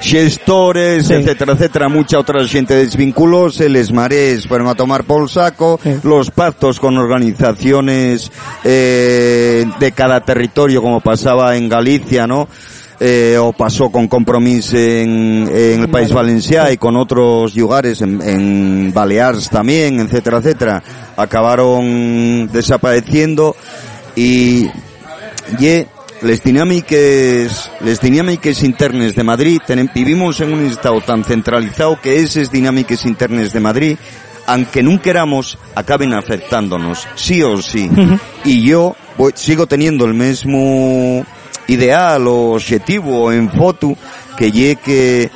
gestores, etcétera, etcétera, mucha otra gente desvinculóse, les marees fueron a tomar por saco, los pactos con organizaciones eh, de cada territorio, como pasaba en Galicia, ¿no? Eh, o pasó con compromiso en, en el País Valenciano y con otros lugares, en, en Baleares también, etcétera, etcétera, acabaron desapareciendo y, y les dinámicas, les dinámicas internas de Madrid, vivimos en un estado tan centralizado que esas dinámicas internas de Madrid, aunque nunca queramos, acaben afectándonos, sí o sí. Y yo voy- sigo teniendo el mismo ideal o objetivo en foto que ye que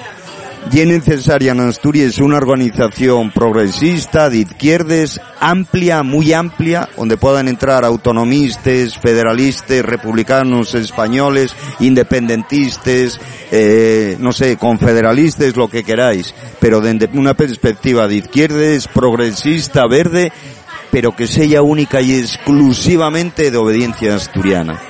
y es necesaria en Asturias una organización progresista de izquierdas amplia, muy amplia, donde puedan entrar autonomistas, federalistas, republicanos, españoles, independentistas, eh, no sé, confederalistas, lo que queráis, pero desde una perspectiva de izquierdas, progresista, verde, pero que sea única y exclusivamente de obediencia asturiana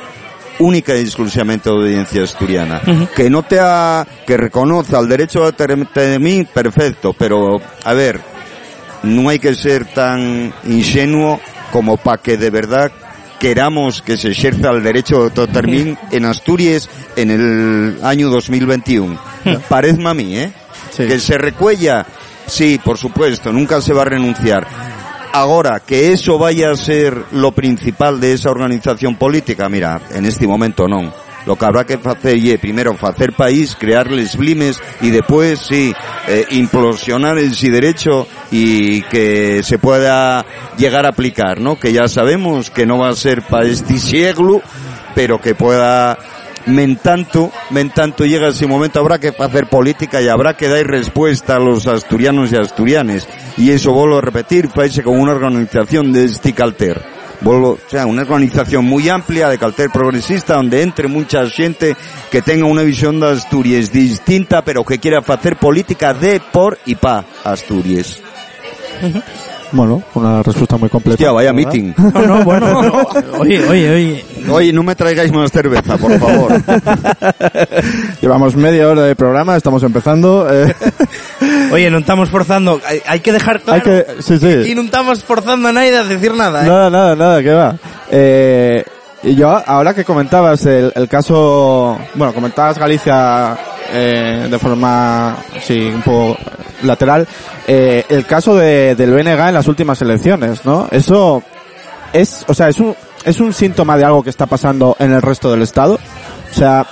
única y exclusivamente de obediencia asturiana. Que no te ha, que reconozca el derecho a de mí, perfecto, pero, a ver, no hay que ser tan ingenuo como para que de verdad queramos que se ejerza el derecho de autodetermin en Asturias en el año 2021. Parece a mí, ¿eh? Sí. Que se recuella, sí, por supuesto, nunca se va a renunciar. Ahora, que eso vaya a ser lo principal de esa organización política, mira, en este momento no. Lo que habrá que hacer primero, hacer país, crearles blimes y después, sí, eh, implosionar el sí derecho y que se pueda llegar a aplicar, ¿no? Que ya sabemos que no va a ser para este siglo, pero que pueda men tanto, men tanto llega ese momento, habrá que hacer política y habrá que dar respuesta a los asturianos y asturianes. Y eso vuelvo a repetir, país con una organización de este calter. Vuelvo, o sea, una organización muy amplia de calter progresista donde entre mucha gente que tenga una visión de Asturias distinta pero que quiera hacer política de, por y pa Asturias. Bueno, una respuesta muy completa. Hostia, vaya ¿verdad? meeting. No, no, bueno, no. oye, oye, oye. Oye, no me traigáis más cerveza, por favor. Llevamos media hora de programa, estamos empezando. eh, Oye, no estamos forzando, hay, hay que dejar claro. hay que, sí, Y sí. no estamos forzando a nadie a decir nada, ¿eh? Nada, nada, nada, que va. Eh, y yo, ahora que comentabas el, el caso, bueno, comentabas Galicia eh, de forma, sí, un poco lateral, eh, el caso de, del BNG en las últimas elecciones, ¿no? Eso es, o sea, es un, es un síntoma de algo que está pasando en el resto del Estado. O sea,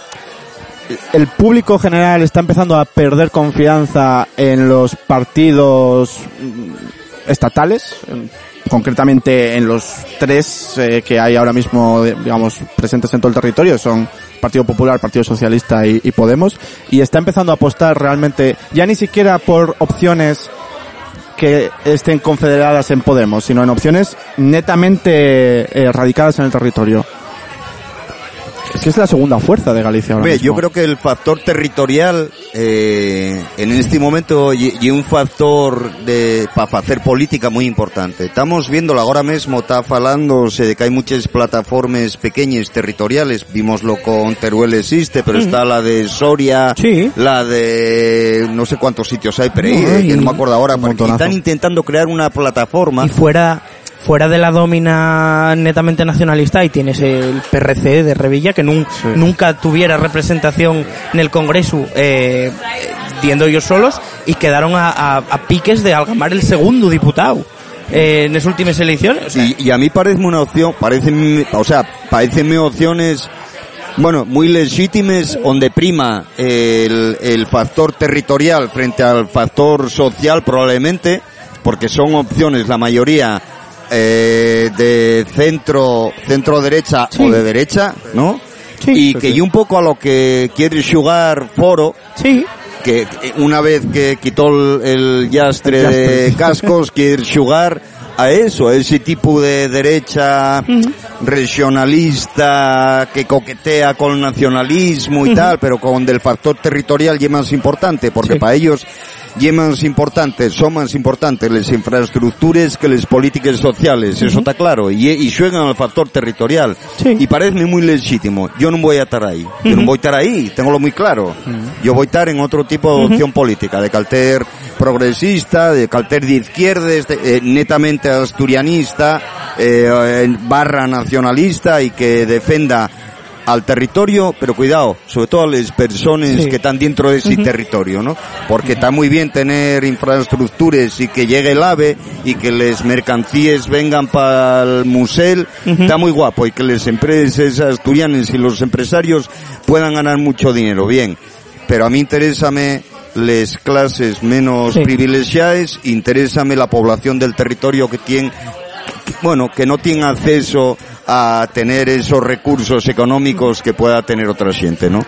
el público general está empezando a perder confianza en los partidos mm, estatales, en- concretamente en los tres eh, que hay ahora mismo, digamos, presentes en todo el territorio, son Partido Popular, Partido Socialista y, Podemos, y está empezando a apostar realmente, ya ni siquiera por opciones que estén confederadas en Podemos, sino en opciones netamente eh, radicadas en el territorio. Es que es la segunda fuerza de Galicia ahora Hombre, mismo. yo creo que el factor territorial eh, en este momento y, y un factor de para hacer política muy importante. Estamos viéndolo ahora mismo, está falándose de que hay muchas plataformas pequeñas territoriales. Vimoslo con Teruel existe, pero está la de Soria, Sí. la de no sé cuántos sitios hay, pero ahí, No, eh, que no me acuerdo ahora, porque están intentando crear una plataforma. Y fuera, fuera de la domina netamente nacionalista, ahí tienes el PRC de Revilla, que nun- nunca tuviera representación en el Congreso, eh, viendo ellos solos, y quedaron a, a- a piques de algamar el segundo diputado eh, en las últimas elecciones. O sea, Y, y a mí parece una opción, parece, o sea, parecen opciones, bueno, muy legítimas, donde prima el, el factor territorial frente al factor social probablemente, porque son opciones, la mayoría, eh, de centro, centro derecha o de derecha, ¿no? Sí, y que y un poco a lo que quiere jugar Foro, Sí, que una vez que quitó el, el yastre El de cascos, quiere jugar a eso, a ese tipo de derecha regionalista que coquetea con el nacionalismo y tal, pero con del factor territorial y más importante, porque Sí. para ellos y más importante, son más importantes las infraestructuras que las políticas sociales, eso está claro, y, y juegan al factor territorial. Sí. Y parece muy legítimo. Yo no voy a estar ahí. Yo no voy a estar ahí, tengo muy claro. Yo voy a estar en otro tipo de opción política, de calter progresista, de calter de izquierdas, de- eh, netamente asturianista, eh, barra nacionalista y que defenda al territorio, pero cuidado, sobre todo a las personas Sí. que están dentro de ese territorio, ¿no? Porque está muy bien tener infraestructuras y que llegue el AVE y que las mercancías vengan para el museo, está muy guapo y que las empresas asturianas y los empresarios puedan ganar mucho dinero, bien. Pero a mí interésame las clases menos Sí. privilegiadas, interésame la población del territorio que tiene bueno, que no tiene acceso a tener esos recursos económicos que pueda tener otra gente, ¿no?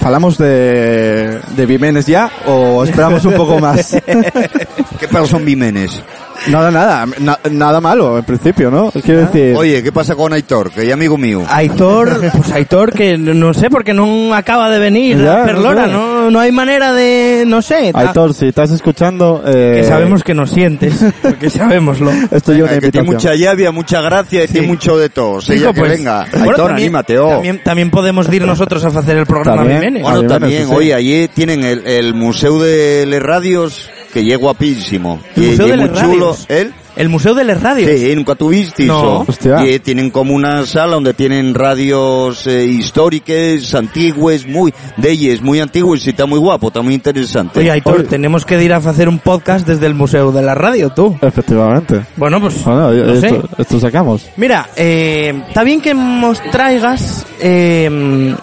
¿Falamos de, de Vimenes ya o esperamos un poco más? ¿Qué pasa con Vimenes? Nada, nada, na- nada malo en principio, ¿no? Quiero decir, Oye, ¿qué pasa con Aitor? Que es amigo mío. Aitor, pues Aitor que no sé porque no acaba de venir Ya, a Perlora, no sé. no, no hay manera de, no sé. ta- Aitor, si estás escuchando, eh, que sabemos que nos sientes, porque sabemoslo. esto yo que tiene mucha llavia, mucha gracia y tiene mucho de todo. Que pues, venga. bueno, Aitor, también- anímate, oh. También, también podemos ir nosotros a hacer el programa También. Bueno, también, oye, allí tienen el, el Museo de las Radios, que guapísimo. El Y- Museo y de muy las chulo. ¿El? El Museo de las Radios. Sí, nunca tuviste No. eso. Y tienen como una sala donde tienen radios eh, históricas, antiguas, muy, de ellas, muy antiguas y está muy guapo, está muy interesante. Oye, Aitor, Oye. tenemos que ir a hacer un podcast desde el Museo de la Radio, tú. Efectivamente. Bueno, pues, Bueno, no sé. esto, esto sacamos. Mira, eh, está bien que nos traigas eh,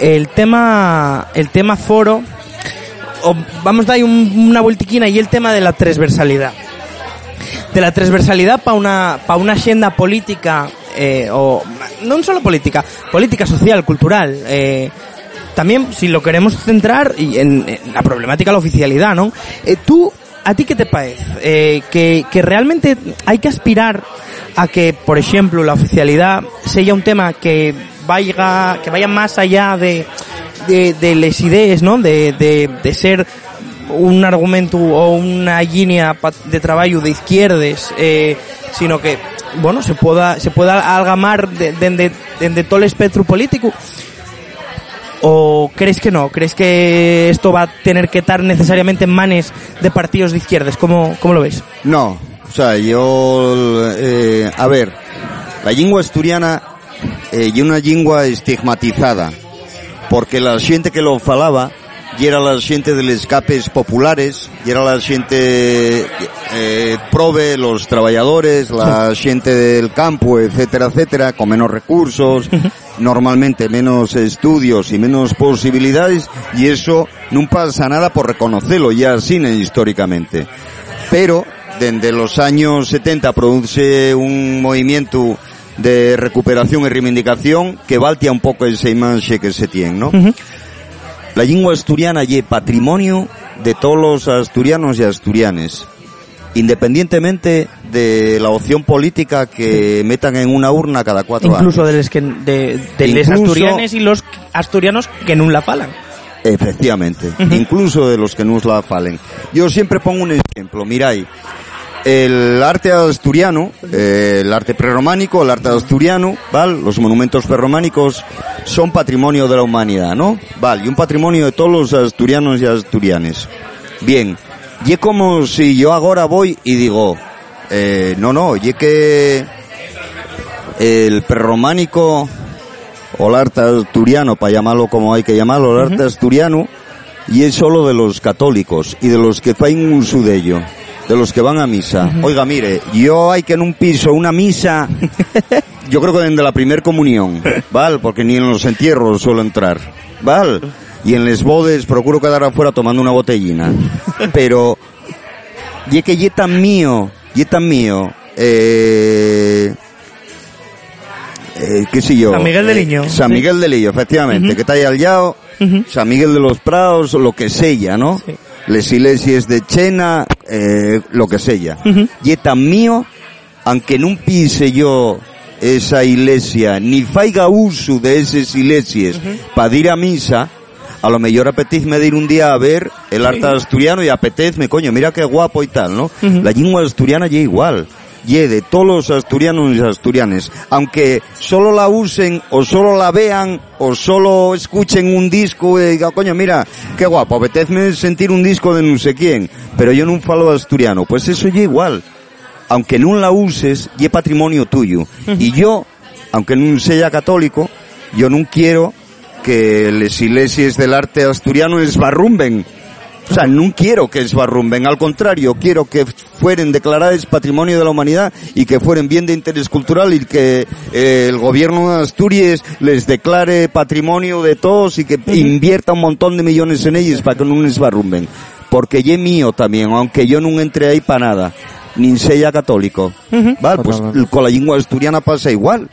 el tema, el tema foro. O vamos a dar un- una vueltiquina y el tema de la transversalidad. De la transversalidad para una, pa una agenda política, eh, o no solo política, política social, cultural. Eh, también, si lo queremos centrar en la problemática de la oficialidad, ¿no? Eh, tú, ¿a ti qué te parece? Eh, que, que realmente hay que aspirar a que, por ejemplo, la oficialidad sea un tema que vaya, que vaya más allá de, de, de las ideas, ¿no? De, de, de ser un argumento o una línea pa- de trabajo de izquierdes, eh, que, bueno, se pueda, se pueda algamar de, de, de, de todo el espectro político. ¿O crees que no? ¿Crees que esto va a tener que estar necesariamente en manes de partidos de izquierdas? ¿Cómo, cómo lo ves? No, o sea, yo, eh, a ver, la lengua asturiana eh, y una lengua estigmatizada, porque la gente que lo falaba y era la gente de los escapes populares, y era la gente eh, prove, los trabajadores, la gente del campo, etcétera, etcétera, con menos recursos, normalmente menos estudios y menos posibilidades, y eso no pasa nada por reconocerlo ya así históricamente. Pero desde los años 70 produce un movimiento de recuperación y reivindicación que valtea un poco esa imagen que se tiene, ¿no? La lengua asturiana y patrimonio de todos los asturianos y asturianes, independientemente de la opción política que metan en una urna cada cuatro Incluso años. de los que, de, de Incluso- asturianes y los asturianos que no la falan. Efectivamente, incluso de los que nos la falen. Yo siempre pongo un ejemplo, miráis, el arte asturiano, eh, el arte prerrománico, el arte asturiano, ¿vale? Los monumentos prerrománicos son patrimonio de la humanidad, ¿no? Vale, y un patrimonio de todos los asturianos y asturianes. Bien, y es como si yo ahora voy y digo, eh, no, no, y es que el prerrománico o el arte asturiano, para llamarlo como hay que llamarlo, el arte asturiano, y es solo de los católicos y de los que faen uso de ello, de los que van a misa. Oiga, mire, yo hay que en un piso una misa, yo creo que desde la primer comunión, ¿vale? Porque ni en los entierros suelo entrar, ¿vale? Y en les bodes procuro quedar afuera tomando una botellina. Pero, y es que y tan mío, y tan mío, eh, eh, qué sé yo. San Miguel de eh, Liño, San. Miguel de Lillo, efectivamente, que está ahí al Ujú. San Miguel de los Prados, lo que sella, ¿no? Sí. Les iglesias de Chena, eh, lo que sella. Ujú. Y es tan mío, aunque no pise yo esa iglesia, ni faiga uso de esas iglesias para ir a misa, a lo mejor apetezme de ir un día a ver el arte asturiano y apetezme, coño, mira qué guapo y tal, ¿no? La lengua asturiana ya igual. Y de todos los asturianos y asturianes, aunque solo la usen o solo la vean o solo escuchen un disco y digan, coño, mira, qué guapo, apetezme sentir un disco de no sé quién, pero yo no falo asturiano, pues eso ya igual aunque no la uses, y es patrimonio tuyo. Y yo, aunque no sea católico, yo no quiero que las iglesias del arte asturiano esbarrumben. O sea, no quiero que esbarrumben, al contrario, quiero que fueren declaradas patrimonio de la humanidad y que fueren bien de interés cultural y que eh, el gobierno de Asturias les declare patrimonio de todos y que invierta un montón de millones en ellos para que no esbarrumben. Porque ya es mío también, aunque yo no entre ahí para nada, ni sea católico. Vale, pues con la lengua asturiana pasa igual.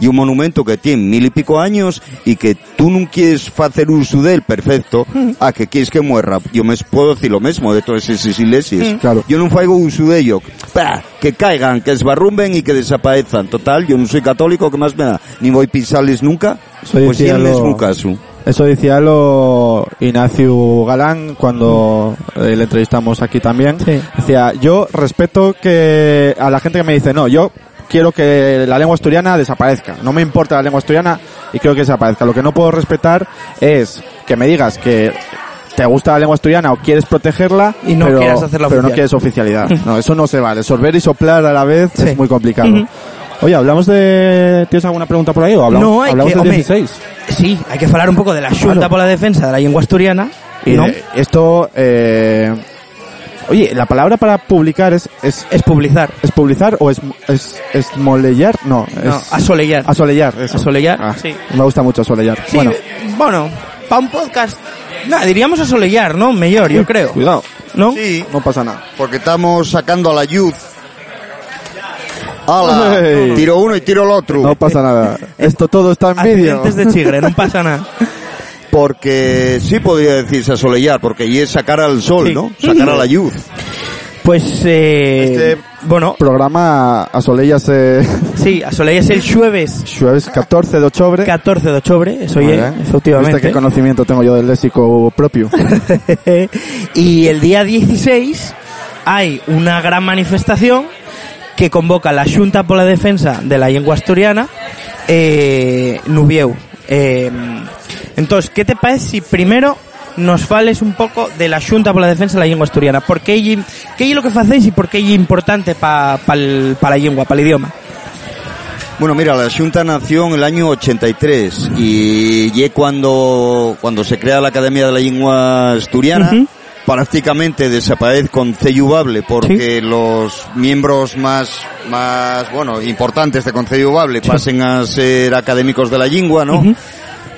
Y un monumento que tiene mil y pico años y que tú no quieres hacer uso de él, perfecto, a que quieres que muera. Yo me puedo decir lo mismo de todas esas iglesias. Claro. Yo no hago uso de ello. Pa, que caigan, que esbarrumben y que desaparezcan. Total, yo no soy católico, ¿qué más me da? Ni voy a pisarles nunca. Eso pues mismo caso. Eso decía lo Ignacio Galán cuando eh, le entrevistamos aquí también. Sí. Decía, yo respeto que a la gente que me dice, no, yo quiero que la lengua asturiana desaparezca. No me importa la lengua asturiana y quiero que desaparezca. Lo que no puedo respetar es que me digas que te gusta la lengua asturiana o quieres protegerla Y no pero, quieras hacerla pero no quieres oficialidad. No, eso no se vale. Sorber y soplar a la vez Sí. es muy complicado. Oye, ¿hablamos de... ¿Tienes alguna pregunta por ahí o hablamos, No, hay hablamos que- del hombre, 16? Sí, hay que hablar un poco de la Claro. por la defensa de la lengua asturiana. Y ¿no? de- esto, eh, oye, la palabra para publicar es, es, Es publicar. es publicar o es, es, es molellar? No, es No, asolellar. asolellar. eso. Asolellar, Ah, sí. Me gusta mucho asolellar. Sí, bueno, bueno, para un podcast, nada, diríamos asolellar, ¿no? Mejor, yo creo. cuidado, ¿No? Sí, no pasa nada. porque estamos sacando a la youth. ¡Hala! Tiro uno y tiro el otro. No pasa nada. Esto todo está en vídeo. De chigre, no pasa nada. Porque sí podría decirse asolellar, porque y es sacar al sol, Sí. ¿no? Sacar a la luz. Pues, eh, Este- bueno, Programa asolellase sí, asolellas el jueves jueves 14 de octubre. 14 de octubre, eso bien. efectivamente. ¿Viste qué conocimiento tengo yo del léxico propio? y el día 16 hay una gran manifestación que convoca la Junta por la Defensa de la Lengua Asturiana, eh, Nubieu. Eh, entonces, ¿qué te parece si primero nos fales un poco de la Junta por la Defensa de la Lengua Asturiana? ¿Por qué ella- qué es lo que hacéis y por qué es importante para pa, pa la lengua, para el idioma? Bueno, mira, la Junta nació en el año 83 y y cuando, cuando se crea la Academia de la Lengua Asturiana, Ujú. prácticamente desaparece con Ceyubable porque los miembros más, más, bueno, importantes de Conceyubable pasen a ser académicos de la lengua, ¿no?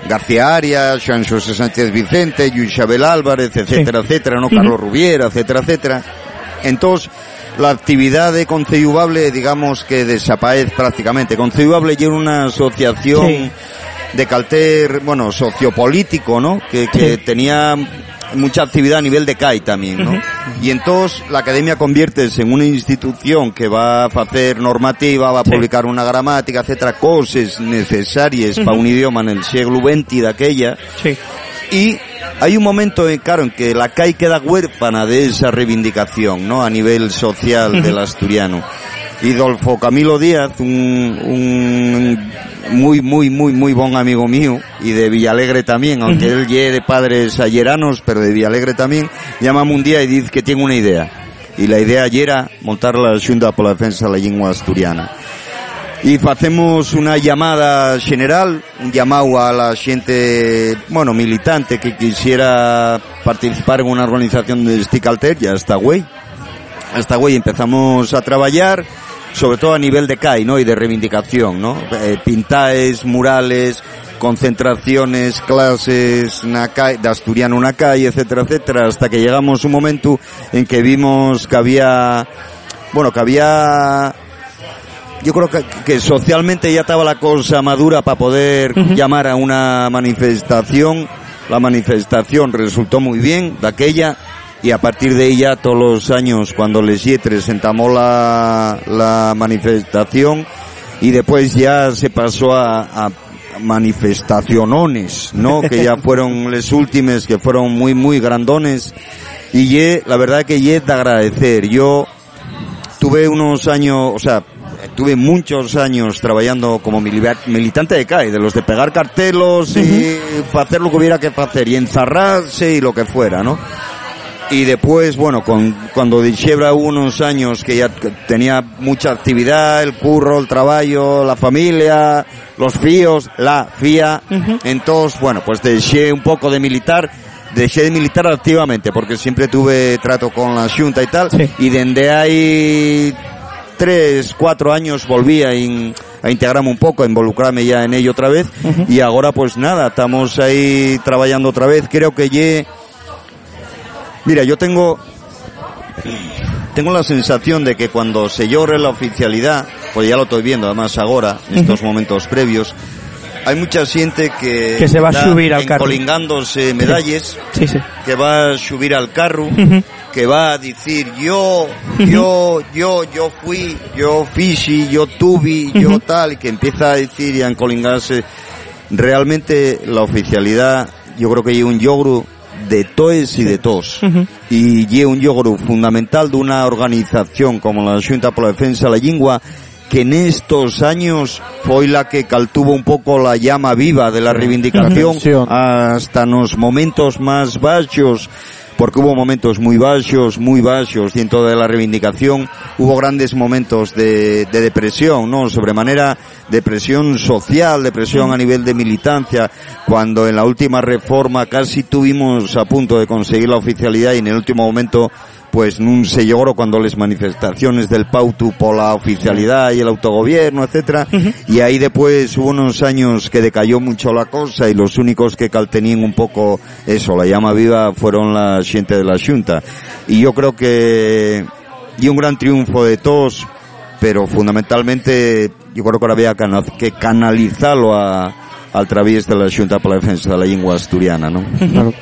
García Arias, Juan José Sánchez Vicente, Luis Isabel Álvarez, etcétera, etcétera, ¿no? Carlos Rubiera, etcétera, etcétera. Entonces, la actividad de Conceyubable, digamos que desaparece prácticamente. Conceyubable lleva una asociación Sí. de calter, bueno, sociopolítico, ¿no? Que, que Sí. tenía mucha actividad a nivel de CAI también, ¿no? Y entonces la academia convierte en una institución que va a hacer normativa, va a Sí. publicar una gramática, etcétera, cosas necesarias para un idioma en el siglo XX de aquella. Sí. Y hay un momento, en, claro, en que la CAI queda huérfana de esa reivindicación, ¿no? A nivel social del asturiano. Y Dolfo Camilo Díaz, un, un muy, muy, muy, muy buen amigo mío, y de Villalegre también, aunque él llegue de padres ayeranos, pero de Villalegre también, llámame un día y dice que tiene una idea. Y la idea ayer era montar la Xunta por la Defensa de la Lengua Asturiana. Y hacemos una llamada general, un llamado a la gente, bueno, militante que quisiera participar en una organización de Sticalter, ya está güey. Hasta güey empezamos a trabajar, sobre todo a nivel de CAI, ¿no? Y de reivindicación, ¿no? Eh, pintaes, murales, concentraciones, clases, una de asturiano una CAI, etcétera, etcétera, hasta que llegamos un momento en que vimos que había, bueno, que había yo creo que, que socialmente ya estaba la cosa madura para poder llamar a una manifestación. La manifestación resultó muy bien de aquella y a partir de ella todos los años cuando Les Yetres la, la manifestación y después ya se pasó a, a manifestacionones, ¿no? que ya fueron los últimos que fueron muy muy grandones y ye, la verdad que ye de agradecer. Yo tuve unos años, o sea, tuve muchos años trabajando como milita- militante de CAI, de los de pegar cartelos y hacer lo que hubiera que hacer y enzarrarse y lo que fuera, ¿no? Y después, bueno, con, cuando dixebra hubo unos años que ya tenía mucha actividad, el curro, el trabajo, la familia, los fíos, la fía. Entonces, bueno, pues dejé un poco de militar, dejé de militar activamente porque siempre tuve trato con la Junta y tal. Sí. Y desde ahí tres, cuatro años volví a, in- a integrarme un poco, a involucrarme ya en ello otra vez. Y ahora pues nada, estamos ahí trabajando otra vez. Creo que ye... Mira, yo tengo tengo la sensación de que cuando se llore la oficialidad, pues ya lo estoy viendo además ahora, en estos momentos previos, hay mucha gente que, Que se va a subir al carro. encolingándose medallas, Sí, sí. que va a subir al carro, que va a decir yo, yo, yo, yo fui, yo fishi, yo tuve, yo tal, y que empieza a decir y a encolingarse. Realmente la oficialidad, yo creo que hay un yogro de toes y de tos. Y hay un yogro fundamental de una organización como la Junta por la Defensa de la Lingua, que en estos años fue la que caltuvo un poco la llama viva de la reivindicación hasta los momentos más bajos, porque hubo momentos muy bajos, muy bajos dentro de la reivindicación, hubo grandes momentos de, de depresión, ¿no? Sobremanera depresión social, depresión a nivel de militancia, cuando en la última reforma casi tuvimos a punto de conseguir la oficialidad y en el último momento pues no se logró cuando las manifestaciones del Pautu por la oficialidad y el autogobierno, etcétera, y ahí después hubo unos años que decayó mucho la cosa y los únicos que caltenían un poco eso, la llama viva, fueron la gente de la Junta. Y yo creo que y un gran triunfo de todos, pero fundamentalmente yo creo que ahora había que canalizarlo a, al través de la Junta por la Defensa de la Lengua Asturiana, ¿no? Claro.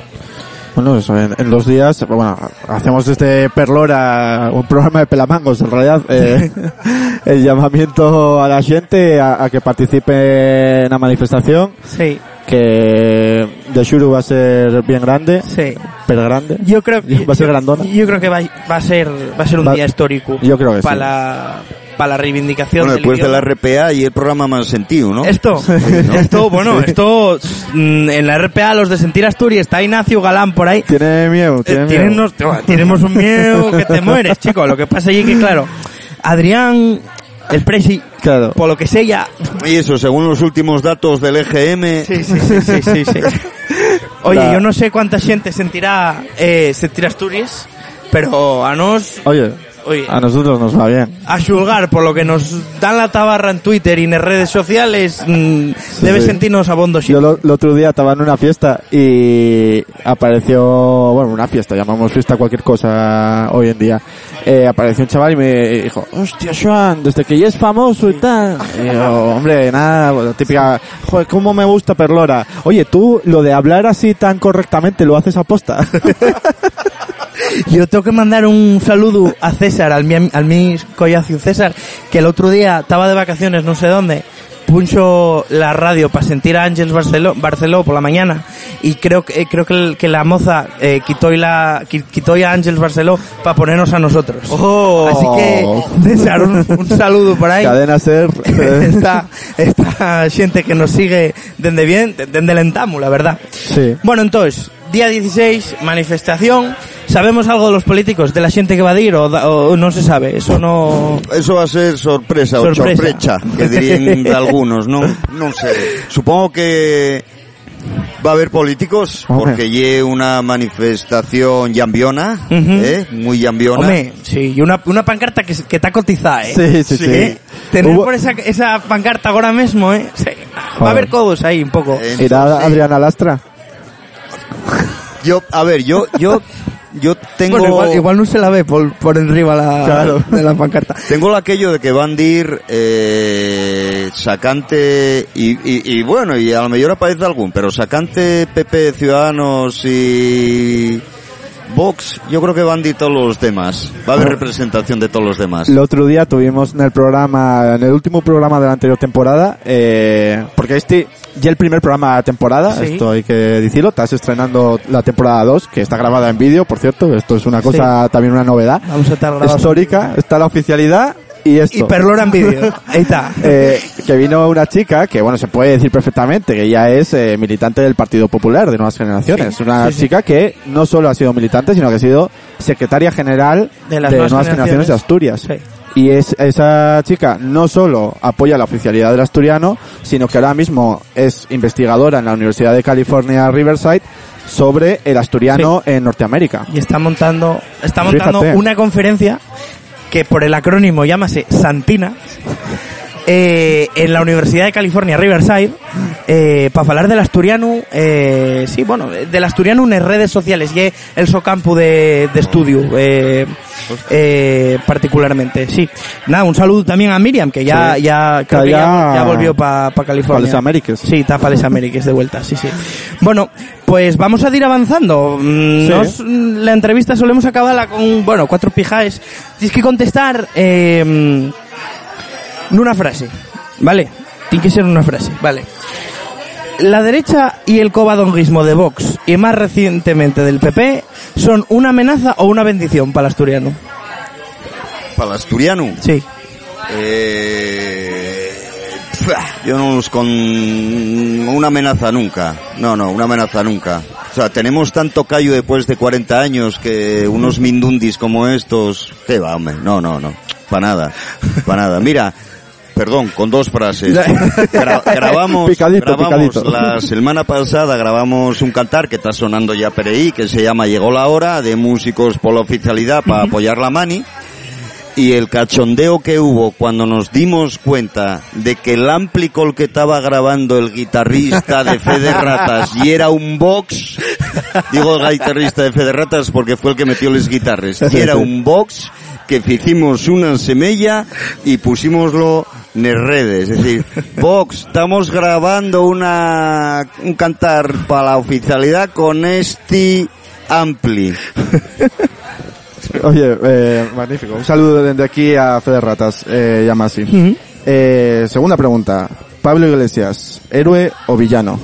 Bueno, eso, en, en los días, bueno, hacemos desde Perlora un programa de pelamangos, en realidad, eh, el llamamiento a la gente a, a que participe en la manifestación, Sí, que de Shuru va a ser bien grande, sí. pero grande. Yo creo Va a ser grandona. Yo creo que va, va a ser va a ser un Va- día histórico. yo creo que para sí. la para la reivindicación Bueno, del después de la. RPA y el programa más sentido, ¿no? Esto, esto, bueno, esto mm, en la RPA los de Sentir Asturias está Ignacio Galán por ahí. Tiene miedo, tiene Eh, miedo. Tenemos, tenemos un miedo que te mueres, chico. Lo que pasa allí que claro, Adrián, el presi, Claro. por lo que sé ya, Y eso, según los últimos datos del EGM, Sí, sí, sí, sí, sí, sí. Oye, La- yo no sé cuánta gente sentirá, eh, sentirá Asturias, pero a nos, Oye, oye, a nosotros nos va bien. a xulgar por lo que nos dan la tabarra en Twitter y en redes sociales, mm, debe sí. sentirnos a bondo Yo lo- el otro día estaba en una fiesta y apareció, bueno, una fiesta, llamamos fiesta cualquier cosa hoy en día. Eh, apareció un chaval y me dijo, hostia, Joan, desde que ya es famoso y tal. Y yo, hombre, nada, típica, joder, cómo me gusta Perlora. Oye, tú, lo de hablar así tan correctamente, ¿lo haces aposta? Yo tengo que mandar un saludo a César, al mi, al mi collacio César, que el otro día estaba de vacaciones no sé dónde, puncho la radio para sentir a Ángels Barceló, Barceló por la mañana y creo que eh, creo que, que la moza eh, quitó y la qui- quitó a Ángels Barceló para ponernos a nosotros. Oh. Así que César, un, un saludo por ahí. Cadena ser. esta, esta gente que nos sigue desde bien, desde el entamu, la verdad. sí. Bueno, entonces, día 16, manifestación. ¿Sabemos algo de los políticos? ¿De la gente que va a ir o, da- o no se sabe? Eso no... eso va a ser sorpresa, Sorpresa. o sorprecha, que dirían de algunos, ¿no? No sé. Supongo que va a haber políticos, Hombre. porque lleve una manifestación llambiona, Ujú. ¿eh? Muy llambiona. Hombre, sí, y una, una pancarta que, que está cotizada, ¿eh? Sí, sí, sí. ¿Eh? Tener Hubo- por esa, esa pancarta ahora mismo, ¿eh? Sí. Va a haber codos ahí un poco. Entonces, ¿Irá Adriana Lastra? Yo, a ver, yo, yo yo tengo... Bueno, igual, igual no se la ve por, por arriba la, Claro. de la pancarta. Tengo aquello de que van dir eh, sacante y, y, y bueno, y a lo mejor aparece algún, pero sacante PP, Ciudadanos y Vox, yo creo que van dir todos los demás. Va a haber representación de todos los demás. El otro día tuvimos en el programa, en el último programa de la anterior temporada, eh, porque este ya el primer programa de la temporada, Sí. esto hay que decirlo, estás estrenando la temporada 2, que está grabada en vídeo, por cierto, esto es una cosa, también una novedad Vamos a estar histórica, está la oficialidad y esto. Y. Ahí está. Eh, que vino una chica que, bueno, se puede decir perfectamente que ella es eh, militante del Partido Popular de Nuevas Generaciones. Sí, una sí, sí. chica que no solo ha sido militante, sino que ha sido secretaria general De de, las Nuevas, Nuevas Generaciones de Asturias. Y es, esa chica no solo apoya la oficialidad del asturiano, sino que ahora mismo es investigadora en la Universidad de California Riverside sobre el asturiano en Norteamérica. Y está montando, está montando Fíjate. una conferencia que por el acrónimo llámase Santina, eh, en la Universidad de California Riverside, eh, para hablar del asturiano, eh, sí, bueno, del asturiano en las redes sociales y el so campo de, de estudio, eh, eh, particularmente, sí. Nada, un saludo también a Miriam, que ya, Sí. ya, creo Que ya, volvió para California. Pa' les Américas. Sí, está para les Américas de vuelta, sí, sí. Bueno, pues vamos a ir avanzando. Sí. mm, la entrevista solemos acabarla con, bueno, cuatro pijaes. Tienes que contestar eh, en una frase, ¿vale? Tiene que ser una frase, ¿vale? La derecha y el covadonguismo de Vox y más recientemente del PP son una amenaza o una bendición para el asturiano. Para el asturiano. Sí. Eh, yo no los con una amenaza nunca. No, no, una amenaza nunca. O sea, tenemos tanto callo después de 40 años que unos mindundis como estos, ¿qué va, hombre? No, no, no. Para nada. Para nada. Mira, perdón, con dos frases. Gra- grabamos, Picadito, grabamos picadito. la semana pasada grabamos un cantar que está sonando ya por ahí, que se llama Llegó la hora, de músicos por la oficialidad para apoyar la mani. Y el cachondeo que hubo cuando nos dimos cuenta de que el ampli col que estaba grabando el guitarrista de Fede Ratas y era un box, digo el guitarrista de Fede Ratas porque fue el que metió las guitarras, y era un box que hicimos una semella y pusimoslo en redes. Es decir, Vox, estamos grabando una, un cantar para la oficialidad con este ampli. Oye, eh, magnífico. Un saludo desde aquí a Fede Ratas, eh, llama así. Eh, segunda pregunta. Pablo Iglesias, ¿héroe o villano?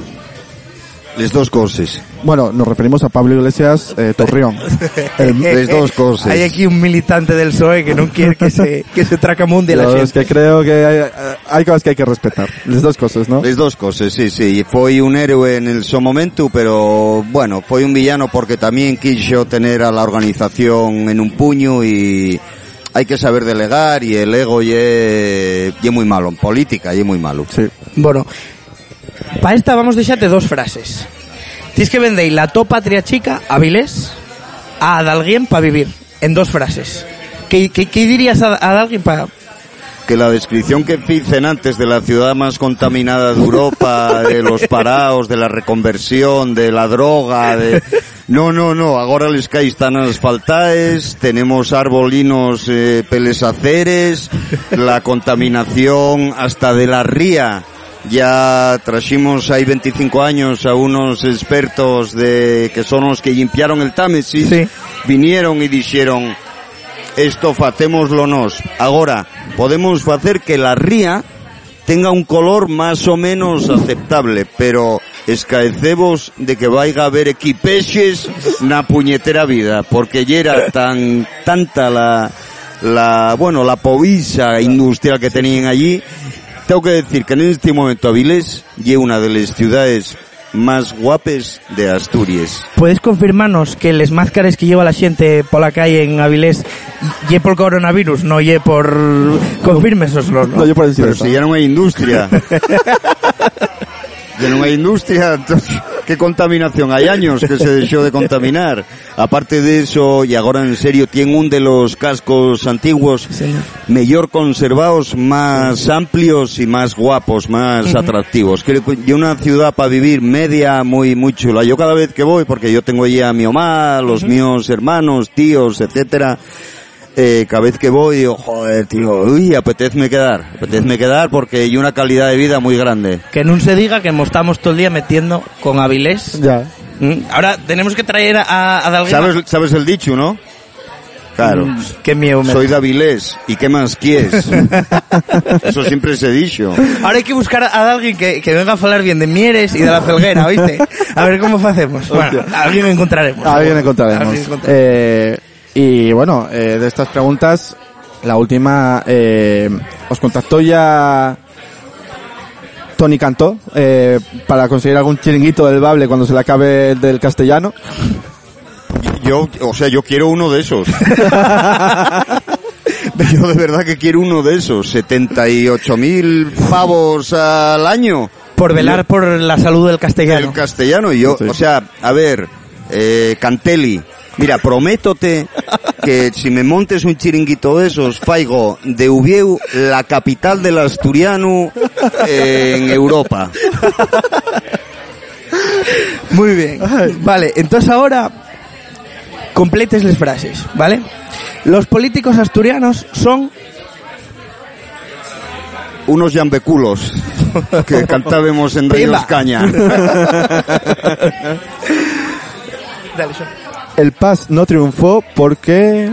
Les dos cosas. Bueno, nos referimos a Pablo Iglesias eh, Torreón. Les dos cosas. Hay aquí un militante del PSOE que no quiere que se, que se tracamunde la gente. es que creo que hay, hay cosas que hay que respetar. Las dos cosas, ¿no? Les dos cosas, sí, sí. Fue un héroe en el su momento, pero bueno, fue un villano porque también quiso tener a la organización en un puño y hay que saber delegar y el ego ye, ye muy malo, en política ye muy malo. Sí. Bueno, para esta vamos a deixarte dos frases. Tienes que vender la to patria chica a Vilés a alguien para vivir. En dos frases. ¿Qué, qué, qué dirías a, a alguien para...? Que la descripción que dicen antes de la ciudad más contaminada de Europa, de los paraos, de la reconversión, de la droga, de... No, no, no, ahora les cae están asfaltaes, tenemos arbolinos eh, pelesaceres, la contaminación hasta de la ría. Ya trajimos ahí 25 años a unos expertos de que son los que limpiaron el Támesis, Sí. vinieron y dijeron, esto facémoslo nos. Ahora, podemos hacer que la ría tenga un color más o menos aceptable, pero escaecemos de que vaya a haber equipeches na puñetera vida, porque ya era tan, tanta la, la, bueno, la povisa industrial que tenían allí. Tengo que decir que en este momento Avilés es una de las ciudades más guapes de Asturias. ¿Puedes confirmarnos que les máscaras que lleva la gente por la calle en Avilés ye por coronavirus, no ye por... Confírmesoslo, No, ¿no? yo por decir Pero eso. si ya no hay industria. no hay industria, entonces... qué contaminación, hay años que se dejó de contaminar. Aparte de eso, y ahora en serio, tiene un de los cascos antiguos señor. mejor conservados, más amplios y más guapos, más atractivos. Creo que y una ciudad para vivir media muy muy chula. Yo cada vez que voy, porque yo tengo ya a mi mamá, los míos hermanos, tíos, etcétera, eh, cada vez que voy digo, joder, tío, uy, apetezme quedar, apetezme quedar porque hay una calidad de vida muy grande. Que no se diga que estamos todo el día metiendo con Avilés. Ya. Mm, Ahora tenemos que traer a, a Dalguema. ¿Sabes, sabes el dicho, no? Claro. Mm, Qué miedo me Soy de Avilés, ¿y qué más quieres? Eso siempre se ha dicho. Ahora hay que buscar a alguien que, que venga a hablar bien de Mieres y de la Felguera, ¿oíste? A ver cómo hacemos. Bueno, a alguien encontraremos. Alguien encontraremos. Alguien encontraremos. Eh, y bueno, eh, de estas preguntas, la última, eh, os contactó ya Tony Cantó eh, para conseguir algún chiringuito del Bable cuando se le acabe el del castellano. Yo, o sea, yo quiero uno de esos. Yo de verdad que quiero uno de esos. 78 mil pavos al año. Por velar por la salud del castellano. El castellano. Y yo, Sí. o sea, a ver, eh, Cantelli. Mira, prométote que si me montes un chiringuito de esos, faigo de Ubieu, la capital del asturiano eh, en Europa. Muy bien. Vale, entonces ahora completes las frases, ¿vale? Los políticos asturianos son Unos llambeculos que cantábamos en. Ríos Caña. Dale, Son. El PAS no triunfó porque...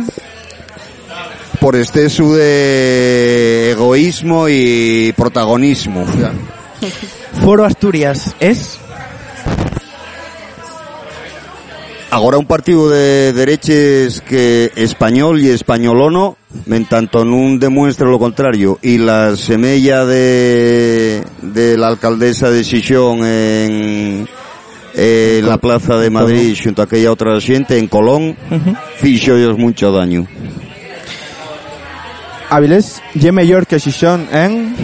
por exceso de egoísmo y protagonismo. Foro Asturias es Ahora un partido de dereches que español y españolono, en tanto no demuestra lo contrario, y la semella de, de la alcaldesa de Xixón en, en la plaza de Madrid junto a aquella otra gente en Colón, fixo ellos mucho daño. Avilés, ye mayor que Xixón en...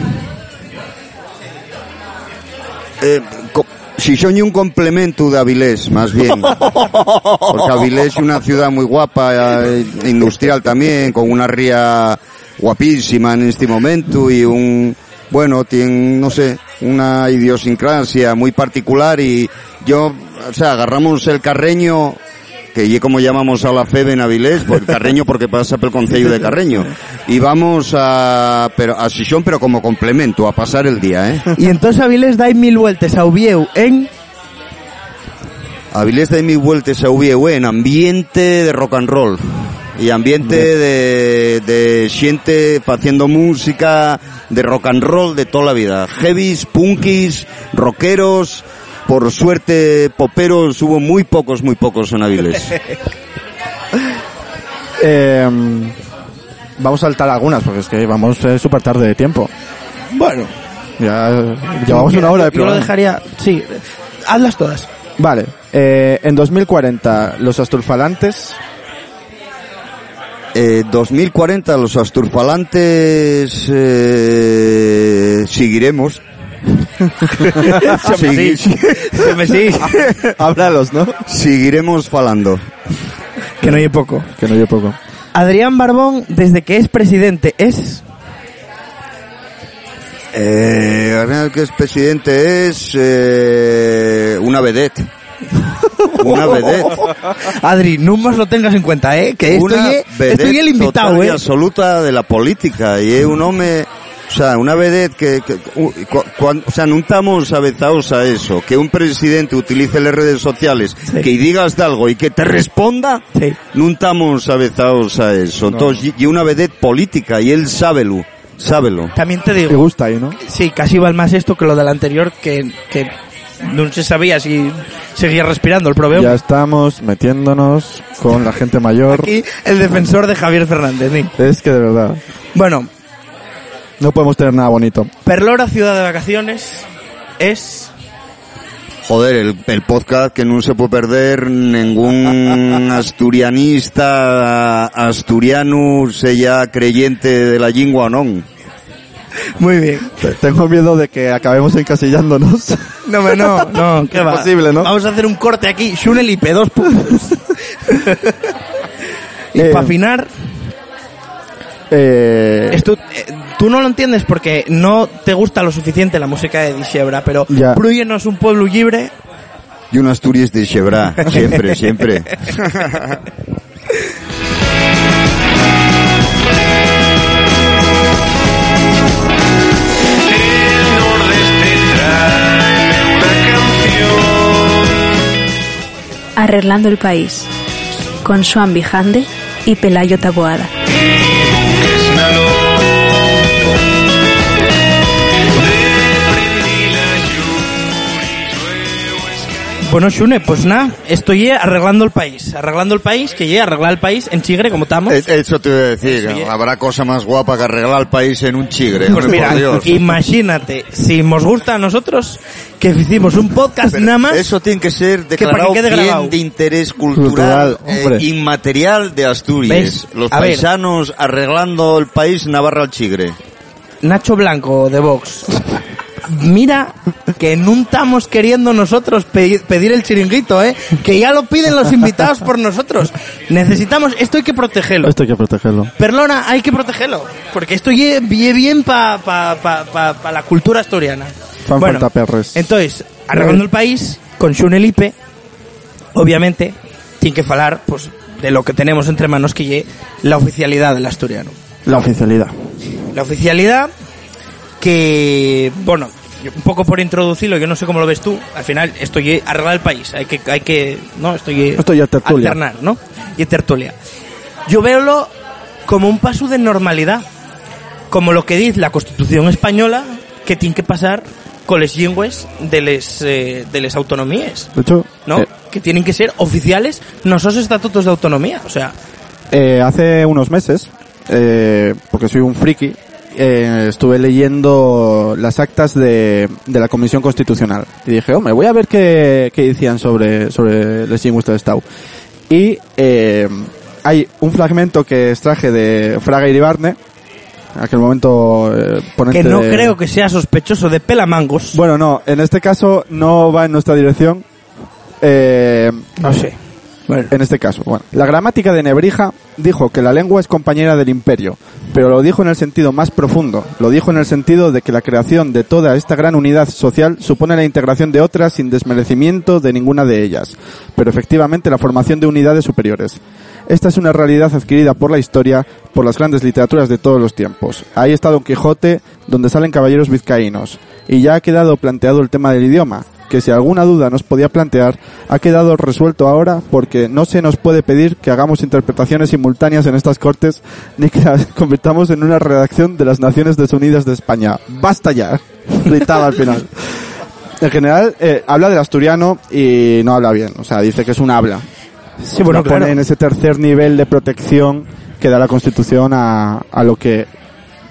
Eh, co- Xixón y un complemento de Avilés, más bien. Porque Avilés es una ciudad muy guapa, eh, industrial también, con una ría guapísima en este momento y un, bueno, tiene, no sé, una idiosincrasia muy particular y yo, o sea, agarramos el carreño, que y como llamamos a la FEB en Avilés, pues el Carreño porque pasa por el Concello de Carreño. Y vamos a, pero, a Xixón, pero como complemento, a pasar el día, ¿eh? Y entonces Avilés da mil vueltas a Ubieu en Avilés de mi vueltas a Ubieu en ambiente de rock and roll y ambiente de, de gente haciendo música de rock and roll de toda la vida. Heavies, punkis, rockeros, por suerte poperos hubo muy pocos, muy pocos en Avilés. Eh, vamos a saltar algunas porque es que vamos eh, súper tarde de tiempo. Bueno, Ya llevamos una hora de Yo lo programa. dejaría, sí, hazlas todas. Vale, eh, en 2040 los asturfalantes Eh, 2040 los asturfalantes eh, seguiremos. Segui- Se me sí. Háblalos, ¿no? seguiremos falando. que no hay poco. Que no yo poco. Adrián Barbón, desde que es presidente, es... Eh, ahora que es presidente es eh, una vedette. Una vedette. Adri, no más lo tengas en cuenta, ¿eh? Que estoy, una estoy el invitado, total y ¿eh? absoluta de la política. Y es un hombre, o sea, una vedette que, que u- cu- o sea, no estamos avezados a eso. Que un presidente utilice las redes sociales, Sí. que digas de algo y que te responda, Sí. no estamos avezados a eso. Entonces, y y una vedette política, y él sábelo, sábelo. También te Te digo, gusta ahí, ¿no? sí, casi vale más esto que lo del anterior, que, que no se sabía si seguía respirando el proveo. Ya estamos metiéndonos con la gente mayor. Aquí el defensor de Javier Fernández, ¿sí? Es que de verdad, Bueno, no podemos tener nada bonito. Perlora Ciudad de Vacaciones es... Joder, el, el podcast que no se puede perder ningún asturianista asturiano sea creyente de la lingua o non. Muy bien. Te- Tengo miedo de que acabemos encasillándonos. No, me- no, no, qué va. Imposible, ¿no? Vamos a hacer un corte aquí. Shunel IP, dos puntos. y Eh, para afinar, Eh, esto, eh, tú no lo entiendes porque no te gusta lo suficiente la música de Dixebra, pero Ya. Bruyen no es un pueblo libre. Y un Asturias de siempre, siempre. Arreglando el país. Con Joan Bijande y Pelayo Taboada. Bueno, Shune, pues nada, estoy arreglando el país. Arreglando el país, que llegue a arreglar el país en Chigre, como estamos. Eh, Eso te iba a decir, Eso, habrá cosa más guapa que arreglar el país en un chigre, Pues mira, por Dios. imagínate, si nos gusta a nosotros, que hicimos un podcast Pero nada más. Eso tiene que ser que para declarado que quede bien de interés cultural, eh, inmaterial de Asturias. ¿Ves? Los A ver. paisanos arreglando el país Navarra al chigre. Nacho Blanco de Vox. Mira que no estamos queriendo nosotros pe- pedir el chiringuito, ¿eh? Que ya lo piden los invitados por nosotros. Necesitamos, esto hay que protegerlo. esto hay que protegerlo. Perlona, hay que protegerlo. Porque esto ye bien para pa, pa, pa- la cultura asturiana. Fan falta perres. entonces, arreglando el país, con Xunelipe, obviamente, tiene que falar, pues, de lo que tenemos entre manos que ye la oficialidad del asturiano. La oficialidad. La oficialidad que, bueno, un poco por introducirlo, yo no sé cómo lo ves tú, al final esto es arreglar el país, hay que, hay que, no, esto es Esto ya es tertulia. alternar, ¿no? Y tertulia. Yo veo como un paso de normalidad, como lo que dice la Constitución española, que tiene que pasar con les lingües de les, eh, de les autonomías, De hecho, ¿no? eh, que tienen que ser oficiales, no son estatutos de autonomía, o sea, eh, hace unos meses, eh, porque soy un friki, eh, estuve leyendo las actas de, de la Comisión Constitucional. Y dije, hombre, voy a ver qué, qué decían sobre, sobre les del Estado. Y eh, hay un fragmento que extraje de Fraga Iribarne, en aquel momento eh, ponente que no creo que sea sospechoso de pelamangos. Bueno, no, en este caso no va en nuestra dirección. Eh, no sé. En este caso, bueno, la gramática de Nebrija dijo que la lengua es compañera del imperio, pero lo dijo en el sentido más profundo, lo dijo en el sentido de que la creación de toda esta gran unidad social supone la integración de otras sin desmerecimiento de ninguna de ellas, pero efectivamente la formación de unidades superiores. Esta es una realidad adquirida por la historia, por las grandes literaturas de todos los tiempos. Ahí está Don Quijote, donde salen caballeros vizcaínos. Y ya ha quedado planteado el tema del idioma, que si alguna duda nos podía plantear, ha quedado resuelto ahora porque no se nos puede pedir que hagamos interpretaciones simultáneas en estas cortes ni que las convirtamos en una redacción de las Naciones Desunidas de España. ¡Basta ya! Gritaba al final. En general, eh, habla del asturiano y no habla bien. O sea, dice que es un habla. Sí, bueno, Lo pone claro. en ese tercer nivel de protección que da la Constitución a, a lo que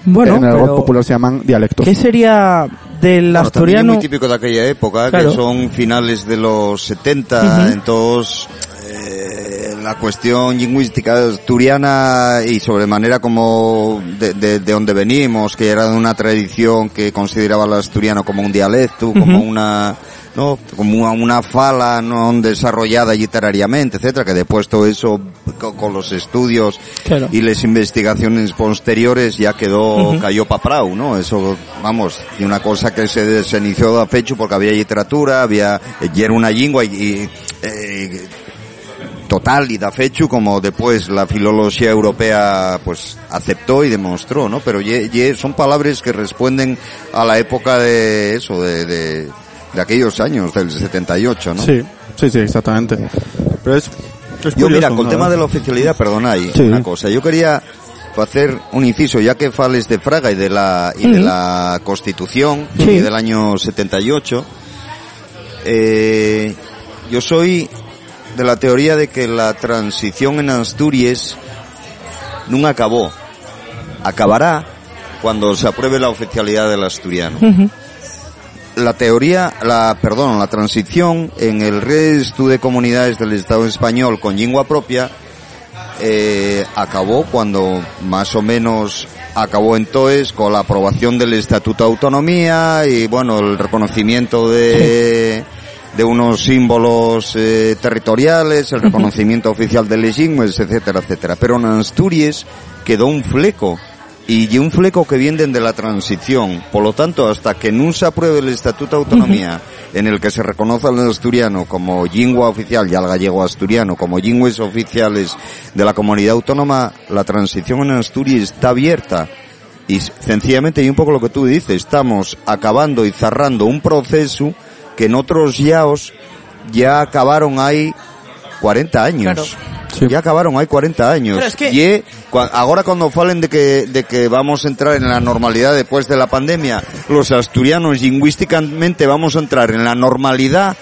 Bueno, en el pero popular se llaman dialectos. ¿qué sería del Bueno, también es asturiano? muy típico de aquella época, Claro. que son finales de los 70, entonces eh, la cuestión lingüística asturiana y sobremanera como de, de, de donde venimos, que era de una tradición que consideraba al asturiano como un dialecto, como una no como una, fala no desarrollada literariamente etcétera que después todo eso co- con, los estudios Claro. y las investigaciones posteriores ya quedó cayó pa' prau, ¿no? Eso, vamos, y una cosa que se, se inició a fecho porque había literatura, había, y era una lengua y, y, eh, total y da fecho como después la filología europea pues aceptó y demostró, ¿no? Pero ye- ye- son palabras que responden a la época de eso, de, de, de aquellos años, del 78, ¿no? Sí, sí, sí, exactamente. Pero es, es Yo mira, con el tema de la oficialidad, perdona ahí Sí. una cosa. Yo quería hacer un inciso, ya que fales de Fraga y de la y de la Constitución Sí. y del año 78. Eh, yo soy de la teoría de que la transición en Asturias nunca acabó. Acabará cuando se apruebe la oficialidad del asturiano la teoría, la, perdón, la transición en el resto de comunidades del Estado español con lengua propia eh, acabó cuando más o menos acabó entonces con la aprobación del Estatuto de Autonomía y bueno, el reconocimiento de, de unos símbolos eh, territoriales, el reconocimiento oficial de lingües, etcétera, etcétera. Pero en Asturias quedó un fleco y un fleco que vienen de la transición. Por lo tanto, hasta que no se apruebe el Estatuto de Autonomía en el que se reconoce al asturiano como lingua oficial y al gallego asturiano como lingües oficiales de la comunidad autónoma, la transición en Asturias está abierta. Y sencillamente, y un poco lo que tú dices, estamos acabando y cerrando un proceso que en otros yaos ya acabaron ahí 40 años. Claro. Sí. Ya acabaron hay 40 años. Pero es que- Y eh, cua- ahora cuando falen de que, de que vamos a entrar en la normalidad después de la pandemia, los asturianos lingüísticamente vamos a entrar en la normalidad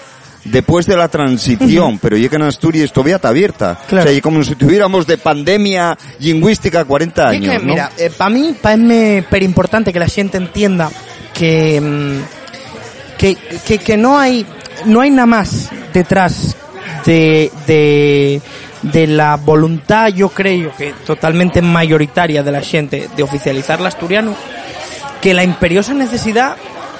después de la transición, pero ya que en Asturias todavía está abierta. Claro. O sea, y como si tuviéramos de pandemia lingüística 40 Y años, que, ¿no? mira, para mí parece per importante que la gente entienda que, mm, que, que, que no hay no hay nada más detrás de, de, de la voluntad, yo creo que totalmente mayoritaria de la gente de oficializar el asturiano, que la imperiosa necesidad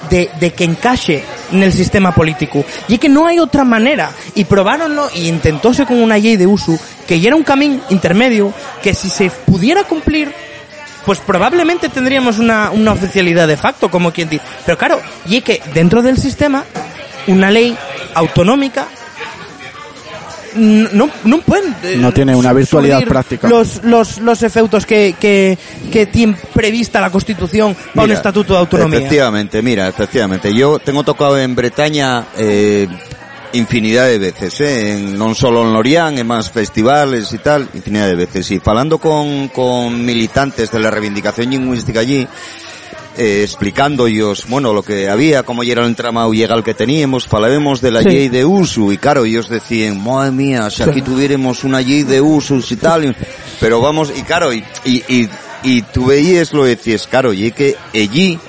de, de que encaje en el sistema político. Y es que no hay otra manera. Y probaronlo y intentóse con una ley de uso que ya era un camino intermedio que si se pudiera cumplir pues probablemente tendríamos una, una oficialidad de facto, como quien dice. Pero claro, y es que dentro del sistema, una ley autonómica no, no pueden eh, No tiene una virtualidad práctica. los, los, los efectos que, que, que tiene prevista la Constitución para un Mira, estatuto de autonomía. Efectivamente, mira, efectivamente. Yo tengo tocado en Bretaña eh, infinidad de veces, eh, en, non solo en Lorient, en más festivales y tal, infinidad de veces. Y hablando con, con militantes de la reivindicación lingüística allí, eh, explicando ellos, bueno, lo que había, cómo era el entramado legal que teníamos, falaremos de la Sí. ley de uso, y claro, ellos decían, madre mía, si aquí tuviéramos una ley de usos y tal, pero vamos, y claro, y, y, y, y tú veías lo decías, claro, y es que allí,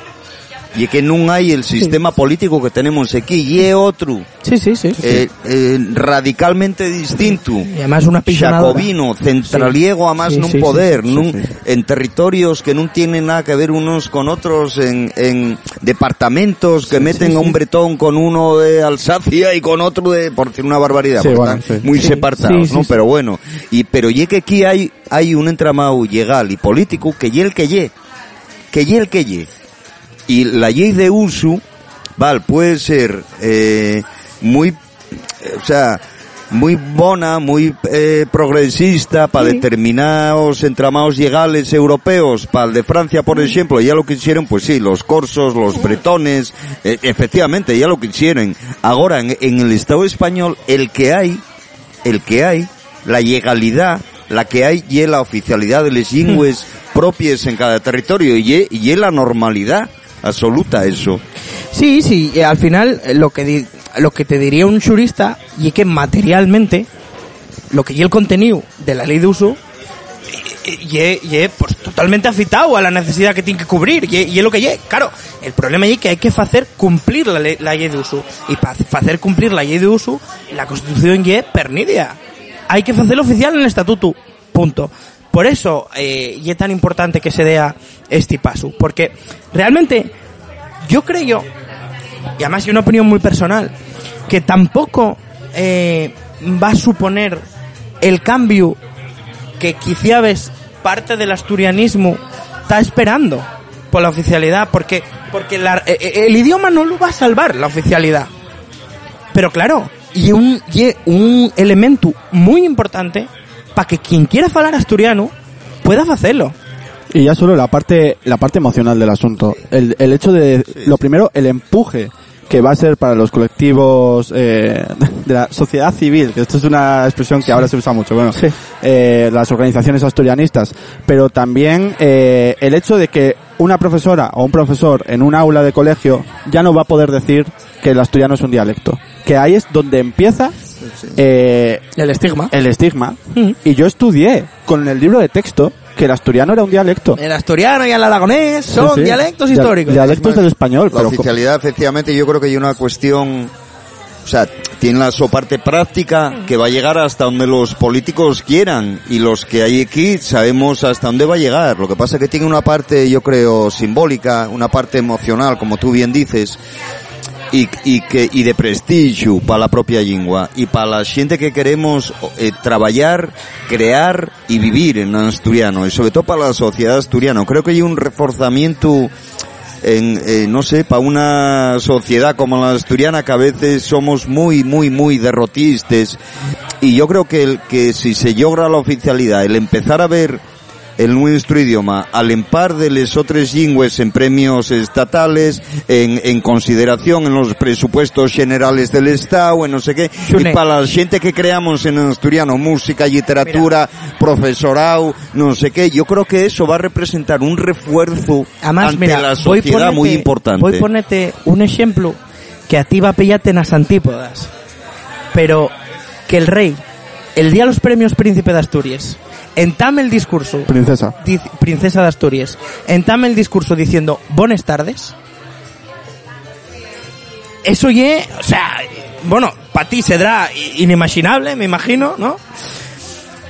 y que no hay el sistema político que tenemos aquí, y es otro, Sí, sí, sí. eh, eh, radicalmente distinto. Y además una. Jacobino, centraliego a más Sí, no sí, sí, poder, sí, nun- en territorios que no tienen nada que ver unos con otros, en, en departamentos que meten a un bretón con uno de Alsacia y con otro de, por decir una barbaridad, Sí, porque bueno, sí. muy separados, ¿no? Pero bueno, y, pero ye que aquí hay, hay un entramado legal y político que ye el que ye, que ye el que ye. Y la ley de uso, val, puede ser, eh, muy, o sea, muy bona, muy eh, progresista para determinados entramados legales europeos, para el de Francia, por ejemplo, ya lo que hicieron, pues sí, los corsos, los bretones, eh, efectivamente, ya lo que hicieron. Ahora, en, en el Estado español, el que hay, el que hay, la legalidad, la que hay, y la oficialidad de las lingües propias en cada territorio, y y es la normalidad absoluta eso. Sí, sí, y al final eh, lo que di- lo que te diría un jurista y es que materialmente lo que y el contenido de la ley de uso y es y es, pues, totalmente afitado a la necesidad que tiene que cubrir y es- y lo que es. Claro, el problema es que hay que hacer cumplir la ley, la ley de uso y para hacer cumplir la ley de uso la Constitución es pernidia. Hay que hacerlo oficial en el estatuto. Punto. Por eso eh, y es tan importante que se dé este paso, porque realmente yo creo, y además es una opinión muy personal, que tampoco eh, va a suponer el cambio que quizá ves parte del asturianismo está esperando por la oficialidad, porque porque la- eh, eh, el idioma no lo va a salvar la oficialidad. Pero claro, y un, y un elemento muy importante para que quien quiera hablar asturiano pueda hacerlo. Y ya solo la parte, la parte emocional del asunto. El, el hecho de, lo primero, el empuje que va a ser para los colectivos eh, de la sociedad civil, que esto es una expresión que ahora se usa mucho, bueno, Sí. eh, las organizaciones asturianistas, pero también eh, el hecho de que una profesora o un profesor en un aula de colegio ya no va a poder decir que el asturiano es un dialecto, que ahí es donde empieza eh, El estigma. el estigma. Mm. Y yo estudié con el libro de texto que el asturiano era un dialecto. El asturiano y el aragonés son Sí, sí. dialectos Dia- históricos. Dialectos del español, La pero oficialidad, efectivamente, yo creo que hay una cuestión, o sea, tiene la su parte práctica que va a llegar hasta donde los políticos quieran y los que hay aquí sabemos hasta dónde va a llegar. Lo que pasa es que tiene una parte, yo creo, simbólica, una parte emocional, como tú bien dices, y, y que y de prestigio para la propia lengua y para la gente que queremos eh, trabajar, crear y vivir en asturiano y sobre todo para la sociedad asturiana. Creo que hay un reforzamiento en, eh, no sé, para una sociedad como la asturiana que a veces somos muy, muy, muy derrotistas y yo creo que, el, que si se logra la oficialidad, el empezar a ver el nuestro idioma al empar de les otras lingües en premios estatales, en, en consideración en los presupuestos generales del Estado, en no sé qué, Xune. y para la gente que creamos en asturiano, música, literatura, profesorado, no sé qué, yo creo que eso va a representar un refuerzo Además, ante mira, la sociedad ponerte, muy importante. Voy ponerte un ejemplo que a ti va a pillarte en las antípodas. Pero que el rey, el día de los premios Príncipe de Asturias, entame el discurso, Princesa. di- Princesa de Asturias, entame el discurso diciendo buenas tardes. Eso ye, o sea, bueno, para ti será inimaginable, me imagino, ¿no?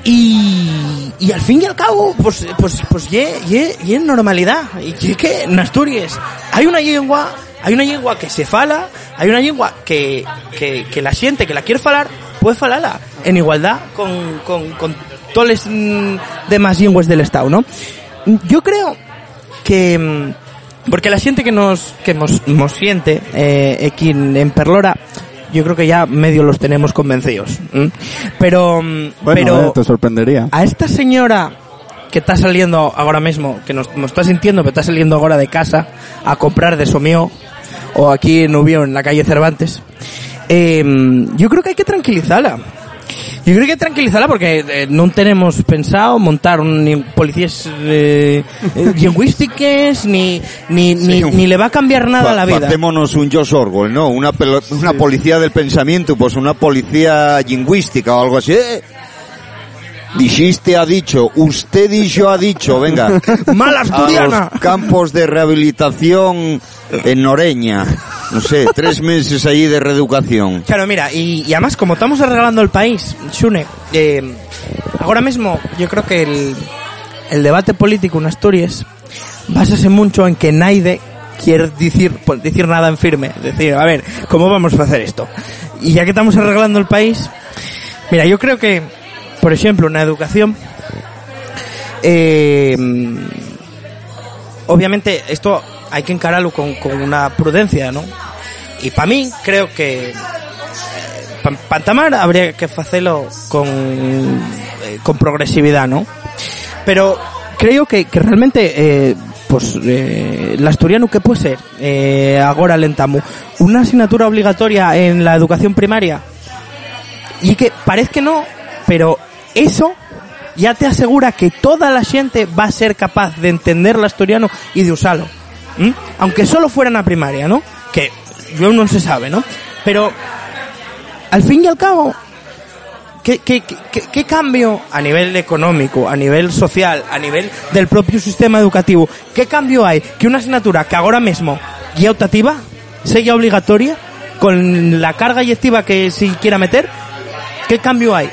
Y, y al fin y al cabo, pues, pues, pues, ye, ye, ye normalidad. Y ye que en Asturias hay una lengua, hay una lengua que se fala, hay una lengua que, que, que la gente que la quiere falar, puede falarla en igualdad con, con, con todas las mm, demás lenguas del Estado, ¿no? Yo creo que, mm, porque la gente que nos, que nos, nos siente, eh, aquí en, Perlora, yo creo que ya medio los tenemos convencidos. Pero, mm, Bueno, pero eh, te sorprendería. a esta señora que está saliendo ahora mismo, que nos, nos está sintiendo, pero está saliendo ahora de casa a comprar de Somío, o aquí en Ubió, en la calle Cervantes, eh, yo creo que hay que tranquilizarla. Yo creo que tranquilizarla porque eh, no tenemos pensado montar un, ni policías eh, eh, lingüísticas, ni, ni, ni, un- ni le va a cambiar nada a la vida. Hacémonos un Josh Orwell, ¿no? Una, pelo- una policía del pensamiento, pues una policía lingüística o algo así. Eh, Dijiste ha dicho, usted dicho ha dicho, venga. ¡Mala A los campos de rehabilitación en Noreña. No sé, tres meses allí de reeducación. Claro, mira, y, además como estamos arreglando el país, Shune, eh, ahora mismo yo creo que el, el debate político en Asturias basase mucho en que nadie quiere decir, pues, decir nada en firme. Decir, a ver, ¿cómo vamos a hacer esto? Y ya que estamos arreglando el país, mira, yo creo que, por ejemplo, en la educación, eh, obviamente esto hay que encararlo con, con una prudencia, ¿no? Y para mí creo que para Pantamar habría que hacerlo con, eh, con progresividad, ¿no? Pero creo que, que realmente, eh, pues, eh, el asturiano, ¿qué puede ser? Eh, ahora lentamo. Una asignatura obligatoria en la educación primaria. Y que parece que no, pero eso ya te asegura que toda la gente va a ser capaz de entender el asturiano y de usarlo. Aunque solo fuera en la primaria, ¿no? Que yo no se sabe, ¿no? Pero al fin y al cabo, ¿qué, qué, qué, cambio a nivel económico, a nivel social, a nivel del propio sistema educativo, qué cambio hay que una asignatura que ahora mismo guía optativa sea obligatoria con la carga yectiva que si quiera meter, qué cambio hay?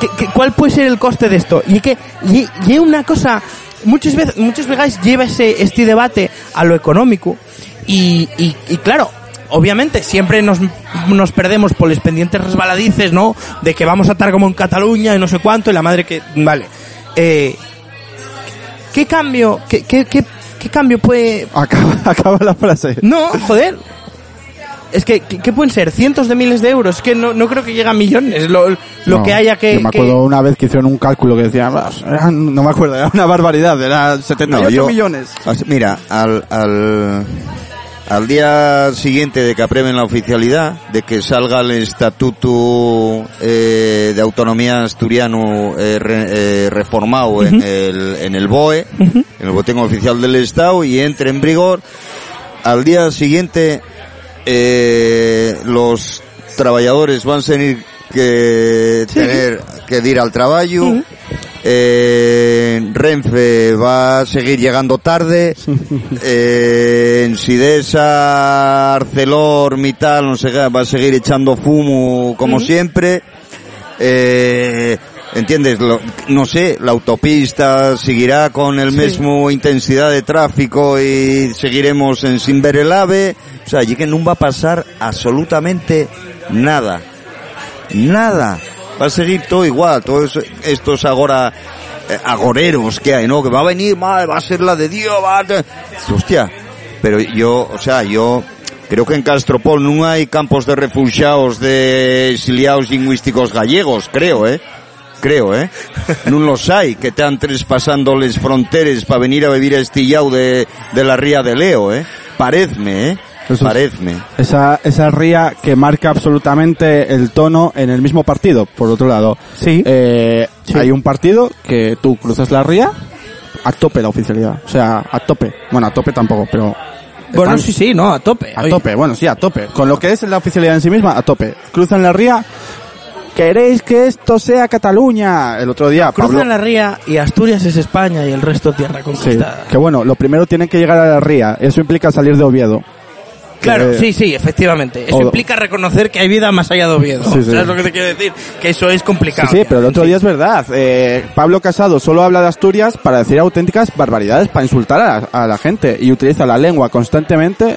¿Qué, cuál puede ser el coste de esto? Y que y, y una cosa muchas veces muchas veces lleva ese este debate a lo económico y, y, y claro obviamente siempre nos, nos perdemos por los pendientes resbaladices no de que vamos a estar como en Cataluña y no sé cuánto y la madre que vale. Eh, qué cambio qué, qué, qué, qué cambio puede Acaba, acaba la frase. no joder es que, ¿qué, qué pueden ser? Cientos de miles de euros. Es que no, no creo que llegue a millones lo, lo No, que haya que... yo me que- acuerdo una vez que hicieron un cálculo que decía, "Bah, eran- no me acuerdo, era una barbaridad, era 78 No, yo- millones. Mira, al, al, al día siguiente de que aprueben la oficialidad, de que salga el estatuto eh, de autonomía asturiano eh, re- eh, reformado en, el, en el BOE, en el Boletín Oficial del Estado, y entre en vigor, al día siguiente eh, los trabajadores van a tener que tener que ir al trabajo. Eh, Renfe va a seguir llegando tarde. Eh, en si de esa Arcelor Mittal, no sé qué, va a seguir echando fumo como siempre, eh, ¿entiendes? Lo- no sé, la autopista seguirá con el mismo intensidad de tráfico y seguiremos en sin ver el ave, o sea, allí que no va a pasar absolutamente nada. Nada. Va a seguir todo igual, todos estos ahora eh, agoreros que hay, ¿no? Que va a venir, madre, va a ser la de Dios, va a... Hostia, pero yo, o sea, yo creo que en Castropol no hay campos de refugiados de exiliados lingüísticos gallegos, creo, ¿eh? Creo, ¿eh? No los hay, que te han traspasando les fronteres para venir a vivir a Estillau de, de la ría de Leo, ¿eh? Parezme, ¿eh? Eso es- Parezme. Esa, esa ría que marca absolutamente el tono en el mismo partido, por otro lado. Sí. Eh, Sí. Hay un partido que tú cruzas la ría a tope la oficialidad. O sea, a tope. Bueno, a tope tampoco, pero... Bueno, están sí, sí, no, a tope. A Oye, tope, bueno, sí, a tope. Con lo que es la oficialidad en sí misma, a tope. Cruzan la ría. ¿Queréis que esto sea Cataluña? El otro día, Pablo... Cruzan la ría y Asturias es España y el resto tierra Sí, conquistada. que bueno, lo primero tienen que llegar a la ría. Eso implica salir de Oviedo. Claro, sí, sí, efectivamente. Eso O- implica reconocer que hay vida más allá de Oviedo. Sí, sí. ¿Sabes lo que te quiero decir? Que eso es Sí, complicado. sí, pero el otro Sí. día es verdad. Eh, Pablo Casado solo habla de Asturias para decir auténticas barbaridades, para insultar a la, a la gente. Y utiliza la lengua constantemente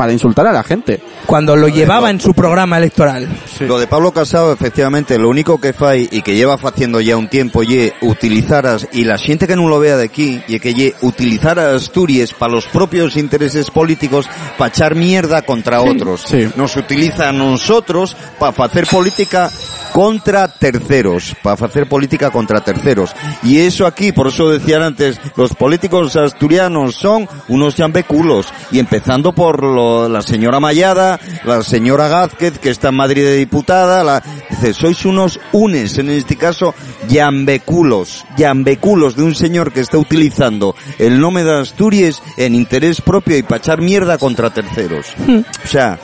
para insultar a la gente. Cuando lo llevaba en su programa electoral. Lo de Pablo Casado, efectivamente, lo único que fai y que lleva haciendo ya un tiempo ye utilizar as, y la gente que no lo vea de aquí, y que ye utilizar a Asturias para los propios intereses políticos para echar mierda contra otros. sí. Nos utiliza a nosotros para hacer política contra terceros, para hacer política contra terceros. Y eso aquí, por eso decían antes, los políticos asturianos son unos llambeculos. Y empezando por lo- la señora Mayada, la señora Gázquez, que está en Madrid de diputada, la, dice, sois unos unes, en este caso, llambeculos, llambeculos de un señor que está utilizando el nombre de Asturias en interés propio y para echar mierda contra terceros. O sea,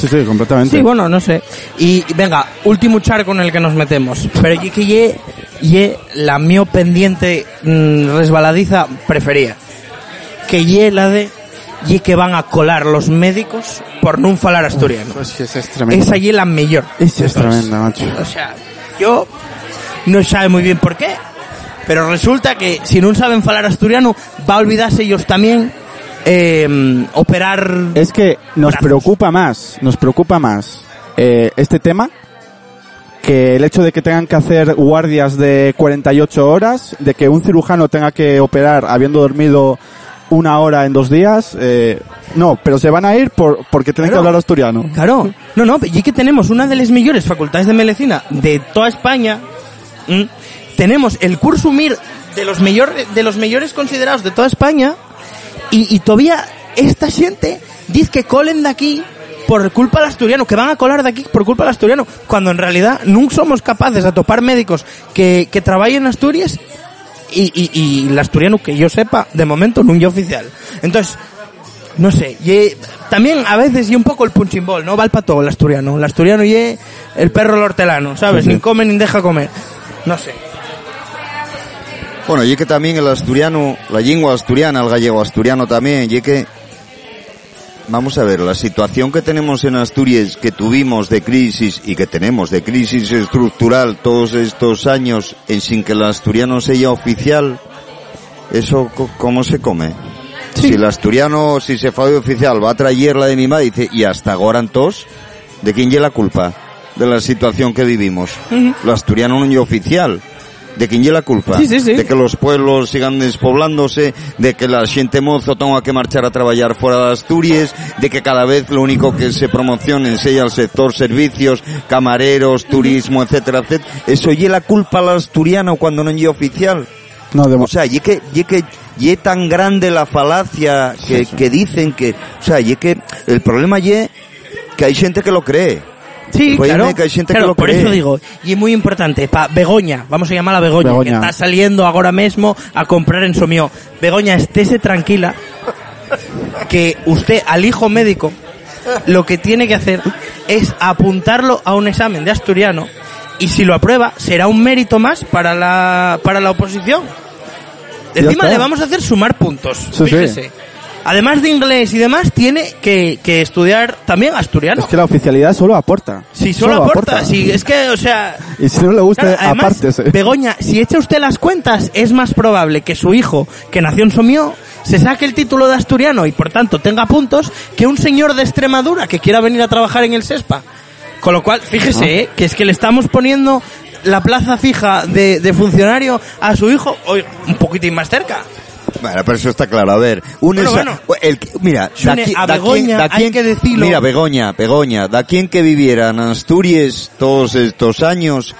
Sí, sí, completamente. Sí, bueno, no sé. Y venga, último charco en el que nos metemos. Pero yo que ye, ye la mío pendiente mm, resbaladiza prefería. Que ye la de ye que van a colar los médicos por no falar asturiano. Pues esa es tremenda. Esa ye la mejor. Esa es tremenda, macho. O sea, yo no sabe muy bien por qué, pero resulta que si no saben falar asturiano, va a olvidarse ellos también eh, operar... Es que nos Brazos. preocupa más, nos preocupa más eh, este tema que el hecho de que tengan que hacer guardias de 48 horas, de que un cirujano tenga que operar habiendo dormido una hora en dos días, eh, no, pero se van a ir por, porque tienen Claro. que hablar asturiano. Claro, no, no, y que tenemos una de las mejores facultades de medicina de toda España. Tenemos el curso MIR de los mejores de los mejores considerados de toda España y, y todavía esta gente dice que colen de aquí por culpa del asturiano, que van a colar de aquí por culpa del asturiano, cuando en realidad nunca somos capaces de topar médicos que, que trabajen en Asturias y, y, y el asturiano que yo sepa, de momento, no es oficial. Entonces, no sé, ye- también a veces y un poco el punching ball, ¿no? Va el pato el asturiano. El asturiano y el perro el hortelano, ¿sabes? Ni come ni deja comer. No sé. Bueno, y que también el asturiano, la lengua asturiana, el gallego asturiano también, y que, vamos a ver, la situación que tenemos en Asturias, que tuvimos de crisis y que tenemos de crisis estructural todos estos años, en sin que el asturiano sea oficial, eso, ¿cómo se come? Si el asturiano, si se fue oficial, va a traer la de mi madre, dice, y hasta ahora entonces, ¿de quién lleva la culpa? De la situación que vivimos. El asturiano no es oficial. ¿De quién lleva la culpa? Sí, sí, sí. De que los pueblos sigan despoblándose, de que la gente mozo tenga que marchar a trabajar fuera de Asturias, de que cada vez lo único que se promocione sea el sector servicios, camareros, turismo, etcétera, etcétera. Eso lleva la culpa al asturiano cuando no es oficial. No, de O sea, y que, y que, y tan grande la falacia que, que dicen que, o sea, y que el problema y que hay gente que lo cree. Sí, Oye, claro. que hay gente que Claro, lo por cree. eso digo, y es muy importante, pa Begoña, vamos a llamarla a Begoña, Begoña. que está saliendo ahora mismo a comprar en Somió. Begoña, estése tranquila, que usted al hijo médico lo que tiene que hacer es apuntarlo a un examen de asturiano y si lo aprueba será un mérito más para la, para la oposición. Encima le vamos a hacer sumar puntos. Sí, sí. Además de inglés y demás, tiene que, que estudiar también asturiano. Es que la oficialidad solo aporta. Sí, solo, aporta. Sí, es que, o sea... Y si no le gusta, Claro, además, apártese. Begoña, si echa usted las cuentas, es más probable que su hijo, que nació en Somió, se saque el título de asturiano y por tanto tenga puntos, que un señor de Extremadura que quiera venir a trabajar en el SESPA. Con lo cual, fíjese, ¿eh? que es que le estamos poniendo la plaza fija de, de funcionario a su hijo hoy, un poquitín más cerca. Bueno, pero eso está claro. A ver, un Bueno, esa- bueno. el mira, Xune, aquí- a de aquí- Begoña de aquí hay que decirlo. Mira, Begoña, Begoña, de aquí en que viviera en Asturias todos estos años,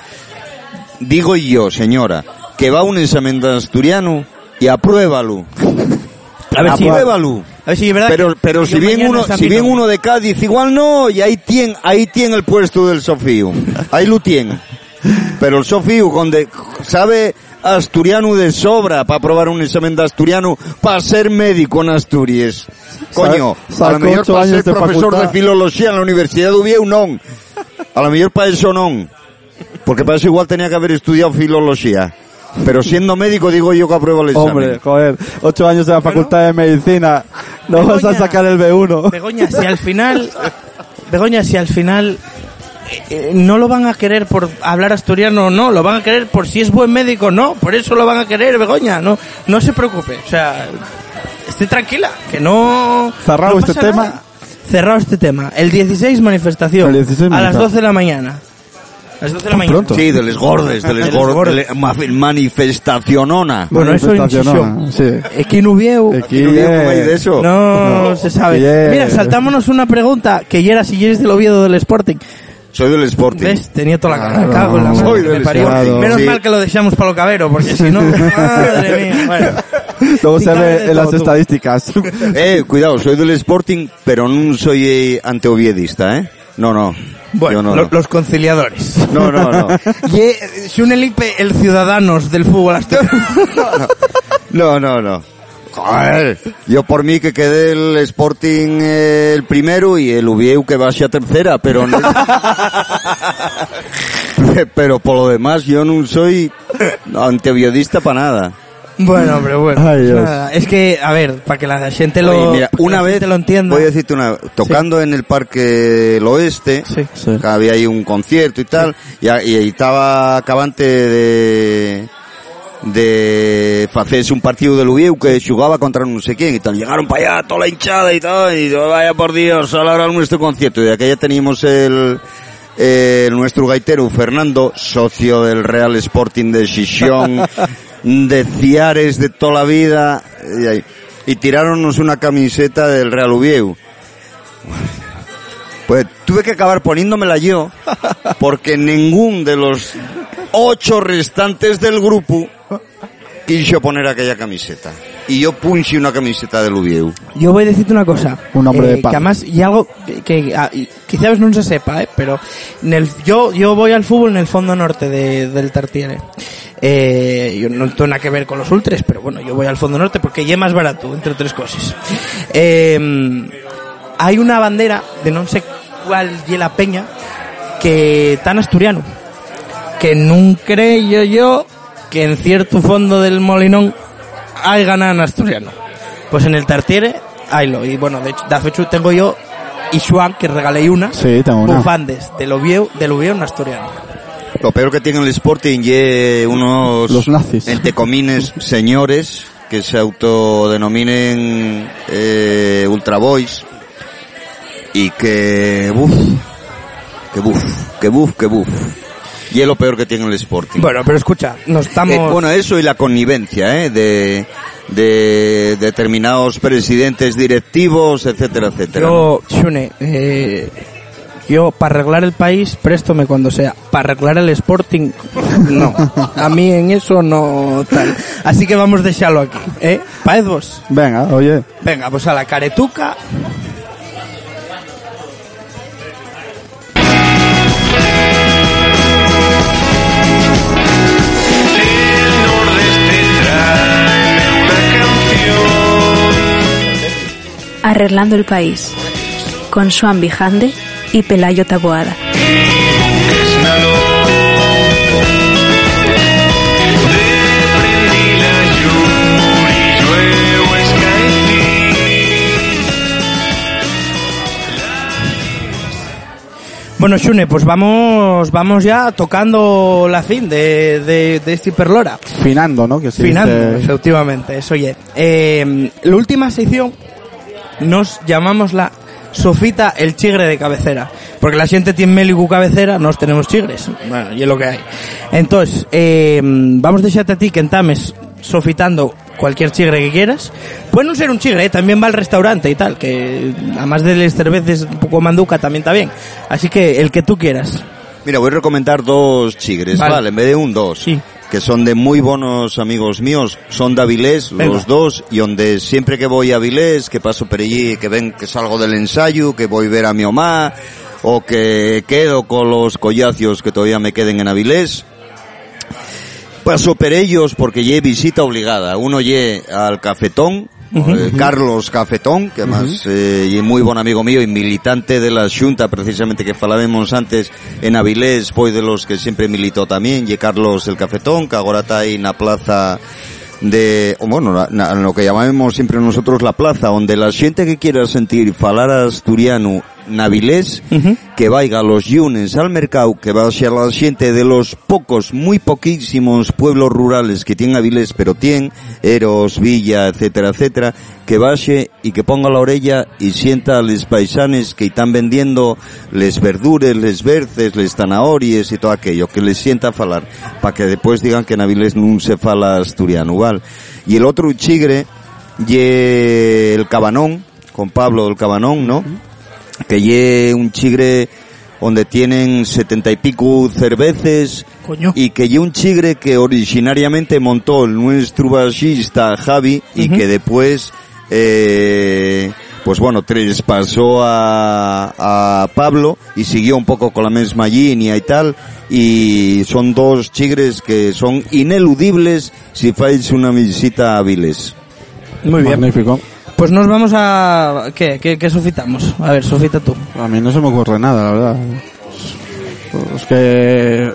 digo yo, señora, que va a un examen de asturiano y apruébalo. A ver si- apruébalo. A ver si es verdad Pero, que pero si bien uno, si bien uno de Cádiz, igual no, y ahí tiene, ahí tiene el puesto del Sofío. Ahí lo tiene. Pero el Sofío, donde sabe asturiano de sobra para probar un examen de asturiano, para ser médico en Asturias. Coño, a lo mejor para ser de profesor de facultad. filología en la Universidad de non. A lo mejor para eso non. Porque para eso igual tenía que haber estudiado filología. Pero siendo médico digo yo que apruebo el examen. Hombre, joder, ocho años de la facultad de medicina, no vas a Begoña. sacar el B1. Begoña, si al final, Begoña, si al final eh, no lo van a querer por hablar asturiano, no, lo van a querer por si es buen médico, no, por eso lo van a querer, Begoña, no, no se preocupe, o sea, esté tranquila, que no. Cerrado no este tema. nada. Cerrado este tema. El 16 manifestación. El 16 a las manifestación. 12 de la mañana. A las 12 de la mañana. pronto. Sí, de les gordes, de les De les gordes, manifestacionona. Bueno, eso Xixón. sí. Aquí no hubieu. Aquí, ¿No eh, hay de eso? No se sabe. Mira, saltámonos una pregunta que ya era si eres del Oviedo del Sporting. Soy del Sporting. ¿Ves? Tenía toda la cara. Claro. Me cago en la madre Soy que del me parió. Sporting. Menos Sí. mal que lo dejamos para lo cabero, porque si no, madre mía. Bueno. Luego se de ve en las todo, tú. estadísticas. Eh, cuidado, soy del Sporting, pero no soy eh, anteoviedista, ¿eh? No, no. Bueno, Yo no, lo- no. los conciliadores. No, no, no. Y eh, Xunelipe, el Ciudadanos del fútbol asturiano. No, no, no. Joder, yo por mí que quede el Sporting eh, el primero y el Ubieu que va hacia tercera, pero no- pero por lo demás yo no soy anteviodista para nada. Bueno, hombre, bueno. Ay, Dios. Nada, es que, a ver, para que la gente lo, Oye, mira, una la vez gente lo entienda. voy a decirte una tocando en el Parque del Oeste, Sí. Sí. que había ahí un concierto y tal, y, y ahí estaba acabante de de hacerse un partido del Ubieu que jugaba contra no sé quién y tal. Llegaron para allá toda la hinchada y tal, y yo, vaya por Dios, ahora nuestro concierto. Y de aquella teníamos el, el nuestro gaitero Fernando, socio del Real Sporting de de Ciares de toda la vida, y, y tiraronnos una camiseta del Real Ubieu. Pues tuve que acabar poniéndomela yo, porque ningún de los ocho restantes del grupo quiso poner aquella camiseta. Y yo punché una camiseta del Ubieu. Yo voy a decirte una cosa. Un hombre de eh, paz. Que además, y algo que, que, ah, y quizás no se sepa, eh, pero en el, yo, yo voy al fútbol en el fondo norte de- del Tartiere. Eh, yo no tengo nada que ver con los ultras, pero bueno, yo voy al fondo norte porque ya es más barato, entre otras cosas. Eh, hay una bandera de no sé cuál y la peña que tan asturiano que no creo yo que en cierto fondo del Molinón hay ganado en asturiano. Pues en el Tartiere, haylo. Y bueno, de hecho, de hecho tengo yo y Juan, que regalé una, Sí, tengo una. bufandes del Oviedo, del Oviedo en asturiano. Lo peor que tiene el Sporting y unos Los nazis. entre comines señores que se autodenominen eh, Ultra Boys y que buf, que buf, que buf, que buf. Y es lo peor que tiene el Sporting. Bueno, pero escucha, nos estamos... Eh, bueno, eso y la connivencia, ¿eh? De, de determinados presidentes directivos, etcétera, etcétera. yo, Shune, eh, yo para arreglar el país, préstome cuando sea. Para arreglar el Sporting, no. A mí en eso no tal. Así que vamos a dejarlo aquí, ¿eh? Paez vos. Venga, oye. Venga, pues a la caretuca. Arreglando el País, con Swan Bijande y Pelayo Taboada. Bueno, Shune, pues vamos, vamos ya tocando la fin de, de, de este Perlora. Finando, ¿no? Que Finando, efectivamente, eso oye. Eh, la última sección nos llamamos la Sofita el chigre de cabecera. Porque la gente tiene Mélico cabecera, nos tenemos chigres. Bueno, y es lo que hay. Entonces, eh, vamos a dejarte a ti que entames sofitando cualquier chigre que quieras. Puede no ser un chigre, ¿eh? también va al restaurante y tal, que además de las cervezas un poco manduca también está bien. Así que el que tú quieras. Mira, voy a recomendar dos chigres, Vale. vale, en vez de un, dos. Sí. Que son de muy buenos amigos míos, son de Avilés, Venga. los dos, y donde siempre que voy a Avilés, que paso por allí, que ven que salgo del ensayo, que voy a ver a mi mamá, o que quedo con los collacios que todavía me queden en Avilés, paso por ellos porque lle visita obligada. Uno lle al cafetón, eh, Carlos Cafetón, que además eh, lle muy buen amigo mío y militante de la Xunta, precisamente que falábamos antes en Avilés, foi de los que siempre militó también, lle Carlos el Cafetón, que agora está aí na plaza de, bueno, na, na- lo que llamamos siempre nosotros la plaza, donde la gente que quiera sentir falar asturiano navilés, que vaya los yunes al mercado, que vaya la gente de los pocos, muy poquísimos pueblos rurales que tienen Avilés, pero tienen Eros, Villa, etcétera, etcétera, que vaya y que ponga la orella y sienta a los paisanes que están vendiendo les verdures, les berces, les zanahorias y todo aquello, que les sienta a falar, para que después digan que en Avilés no se fala asturiano, ¿vale? Y el otro chigre, y el cabanón, con Pablo del cabanón, ¿no? Que lle un chigre donde tienen setenta y pico cerveces Coño. y que lle un chigre que originariamente montó el nuestro bajista Javi y que después eh, pues bueno traspasó a, a Pablo y siguió un poco con la misma línea y tal y son dos chigres que son ineludibles si fais una visita a Viles. Muy bien. Magnífico. Pues nos vamos a... ¿Qué? ¿Qué, qué sofitamos? A ver, sofita tú. A mí no se me ocurre nada, la verdad. Es que,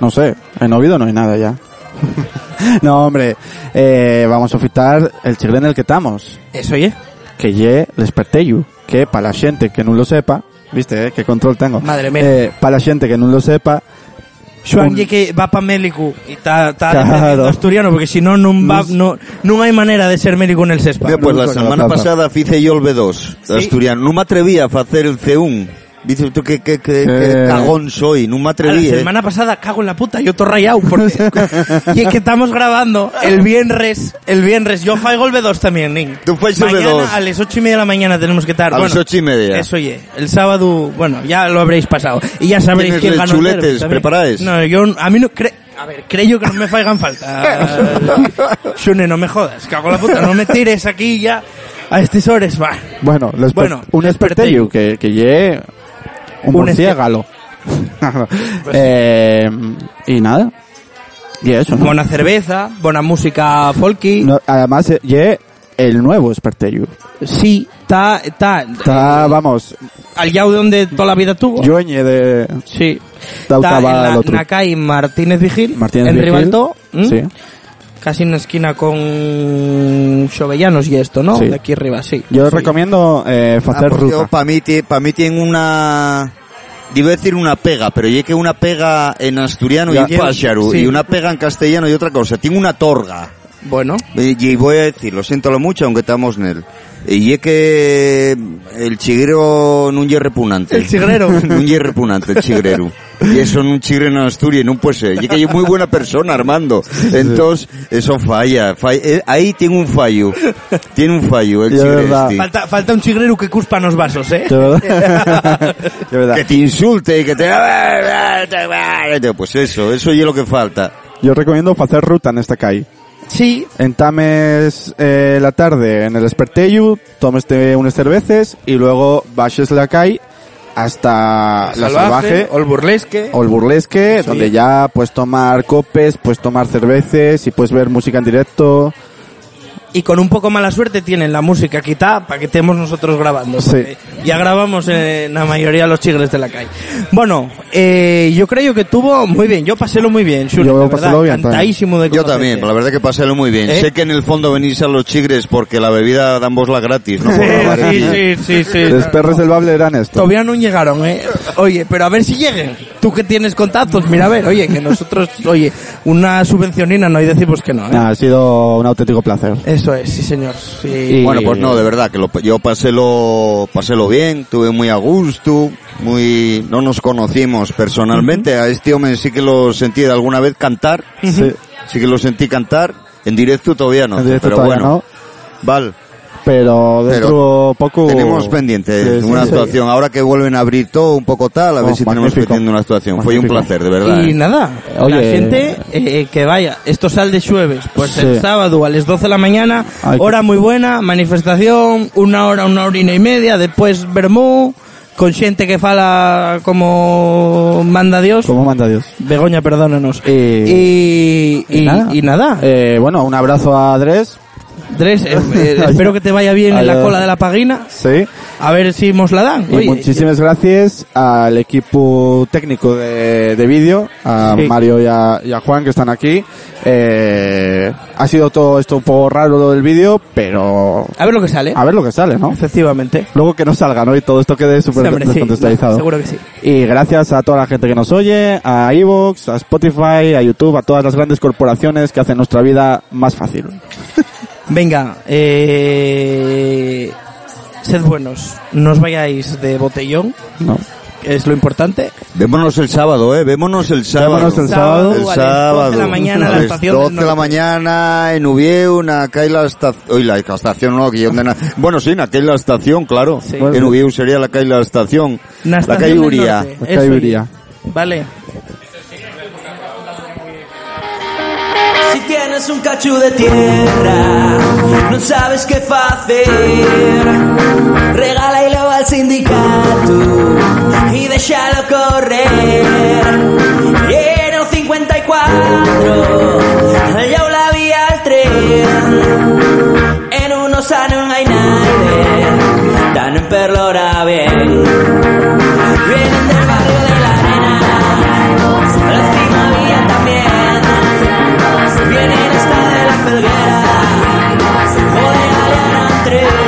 no sé, en Oviedo no hay nada ya. no, hombre, eh, vamos a ofitar el chigre en el que estamos, Eso, oye. que lle l'espertello, que para la gente que no lo sepa, viste, eh, qué control tengo. Madre mía. Eh, para la gente que no lo sepa, Xoanlle un... que va pa Mélico e tá, tá claro. asturiano porque se non non va, non, non hai maneira de ser Mélico nel Sespa. Pois pues, no, la semana pasada fice yo el B2 sí. asturiano, non me atrevía a facer el C1 Dices tú que, que, que, que Eh. cagón soy. No me atreví, la eh. semana pasada cago en la puta, yo todo rayado porque y es que estamos grabando el viernes, el viernes yo faigo el B2 también, Nin. Tú fais el Mañana B2. a las ocho y media de la mañana tenemos que estar. A bueno, las ocho y media. Eso oye, el sábado, bueno, ya lo habréis pasado y ya sabréis ¿Tienes quién ganó chuletes preparados? No, yo a mí no cre a ver, creo que no me faigan falta. Shune, no me jodas, cago en la puta, no me tires aquí ya a estas horas, va. bueno, Bueno, un espertello. que, que lle un, Un murciégalo. eh, y nada. Y eso, ¿no? Buena cerveza, buena música folky. No, además, eh, lle el nuevo espertello. Sí, está, está, Está, vamos, al yao de donde toda la vida tuvo. Dueñe de... Sí. Está en la, otro. na calle Martínez Vigil, Martínez en Vigil. Ribaltó, ¿m? Sí. Casi en la esquina con Xovellanos y esto, ¿no? Sí. De aquí arriba, sí. Yo Sí. recomiendo eh, hacer ruta. Para mí, ti- pa' mí tiene una... A decir una pega, pero ya que una pega en asturiano Ya. y pájaro, Sí. y una pega en castellano y otra cosa. Tiene una torga. Bueno, Y voy a decir, lo siento lo mucho, aunque estamos en él. Y es que el chigrero no es repugnante. El chigrero. no es repugnante el chigrero. Y eso en un chigre en Asturias no puede ser. Y es que yo muy buena persona, Armando. Entonces, eso falla. falla. Eh, Ahí tiene un fallo. Tiene un fallo el chigre verdad. este. falta, falta un chigrero que cuspa los vasos, ¿eh? De verdad. De verdad. Que te insulte y que te... Pues eso, eso es lo que falta. Yo recomiendo hacer ruta en esta calle. Sí, Entames eh, la tarde en el Espertello, tomeste unas cerveces y luego bajes la calle hasta la salvaje o el burlesque. o el burlesque, Sí. donde ya puedes tomar copes, puedes tomar cerveces y puedes ver música en directo. Y con un poco mala suerte tienen la música quitada para que estemos nosotros grabando. Sí. Ya grabamos en la mayoría de los chigres de la calle. Bueno, eh, yo creo que tuvo muy bien. Yo pasélo muy bien, Xuri, Yo verdad, bien también. encantadísimo de Yo también, la verdad que pasélo muy bien. ¿Eh? Sé que en el fondo venís a los chigres porque la bebida damos la gratis, ¿no? Sí, sí, sí, sí. Los perros del Bable eran esto. Todavía no llegaron, eh. Oye, pero a ver si lleguen. Tú que tienes contactos, mira a ver, oye, que nosotros, oye, una subvencionina no hay decimos que no, eh. Nah, ha sido un auténtico placer. Eso es, sí señor. Sí. Y- Bueno, pues no, de verdad, que lo, yo pasélo, pasélo bien, tuve muy a gusto, muy, no nos conocimos personalmente, a este hombre sí que lo sentí de alguna vez cantar, Sí, sí que lo sentí cantar, en directo todavía no, en directo pero todavía bueno, no. Val, Pero dentro poco... tenemos pendiente Sí, sí, una sí. actuación, ahora que vuelven a abrir todo un poco tal, a ver Oh, si tenemos magnífico. pendiente una actuación, fue un Magnífico. placer, de verdad. Y ¿eh? nada, Oye, la gente eh, que vaya, esto sale de jueves, pues Sí. el sábado a las 12 de la mañana, Ay, hora muy buena, manifestación, una hora, una horina y media, después vermú, con xente que fala como manda Dios. ¿Cómo manda Dios? Begoña, perdónanos. Y- y, y, y nada. y nada. Eh, bueno, un abrazo a Andrés. Dres, eh, eh, espero que te vaya bien en la cola de la pagina. Sí. A ver si nos la dan. Y Oye, muchísimas gracias al equipo técnico de, de vídeo, a Sí. Mario y a, y a Juan que están aquí. Eh, ha sido todo esto un poco raro lo del vídeo, pero A ver lo que sale. a ver lo que sale, ¿no? Efectivamente. Luego que no salga, ¿no? Y todo esto quede súper hombre, sí. descontextualizado. Seguro que sí. Y gracias a toda la gente que nos oye, a Evox, a Spotify, a YouTube, a todas las grandes corporaciones que hacen nuestra vida más fácil. Venga, eh, sed buenos. No os vayáis de botellón, ¿no? que es lo importante. Vémonos el sábado, eh, vémonos el sábado. Vémonos el sábado. El a las sábado. 12 de la mañana a A la estación del 12 de la norte. mañana en Ubieu, que hay la estación, hoy la estación no, que yo de na- bueno sí, hay la estación, claro. Sí. En Ubieu sería la hay la estación. La estación calle del Uría. norte, La eso calle es. Uría. Vale. Si tienes un cacho de tierra, no sabes qué hacer. Regálalo al sindicato y déjalo correr. En el 54, yo la vi al tren. En unos años no hay nadie, tan perlora bien. Vienen de venir hasta de la felguera o de Galeana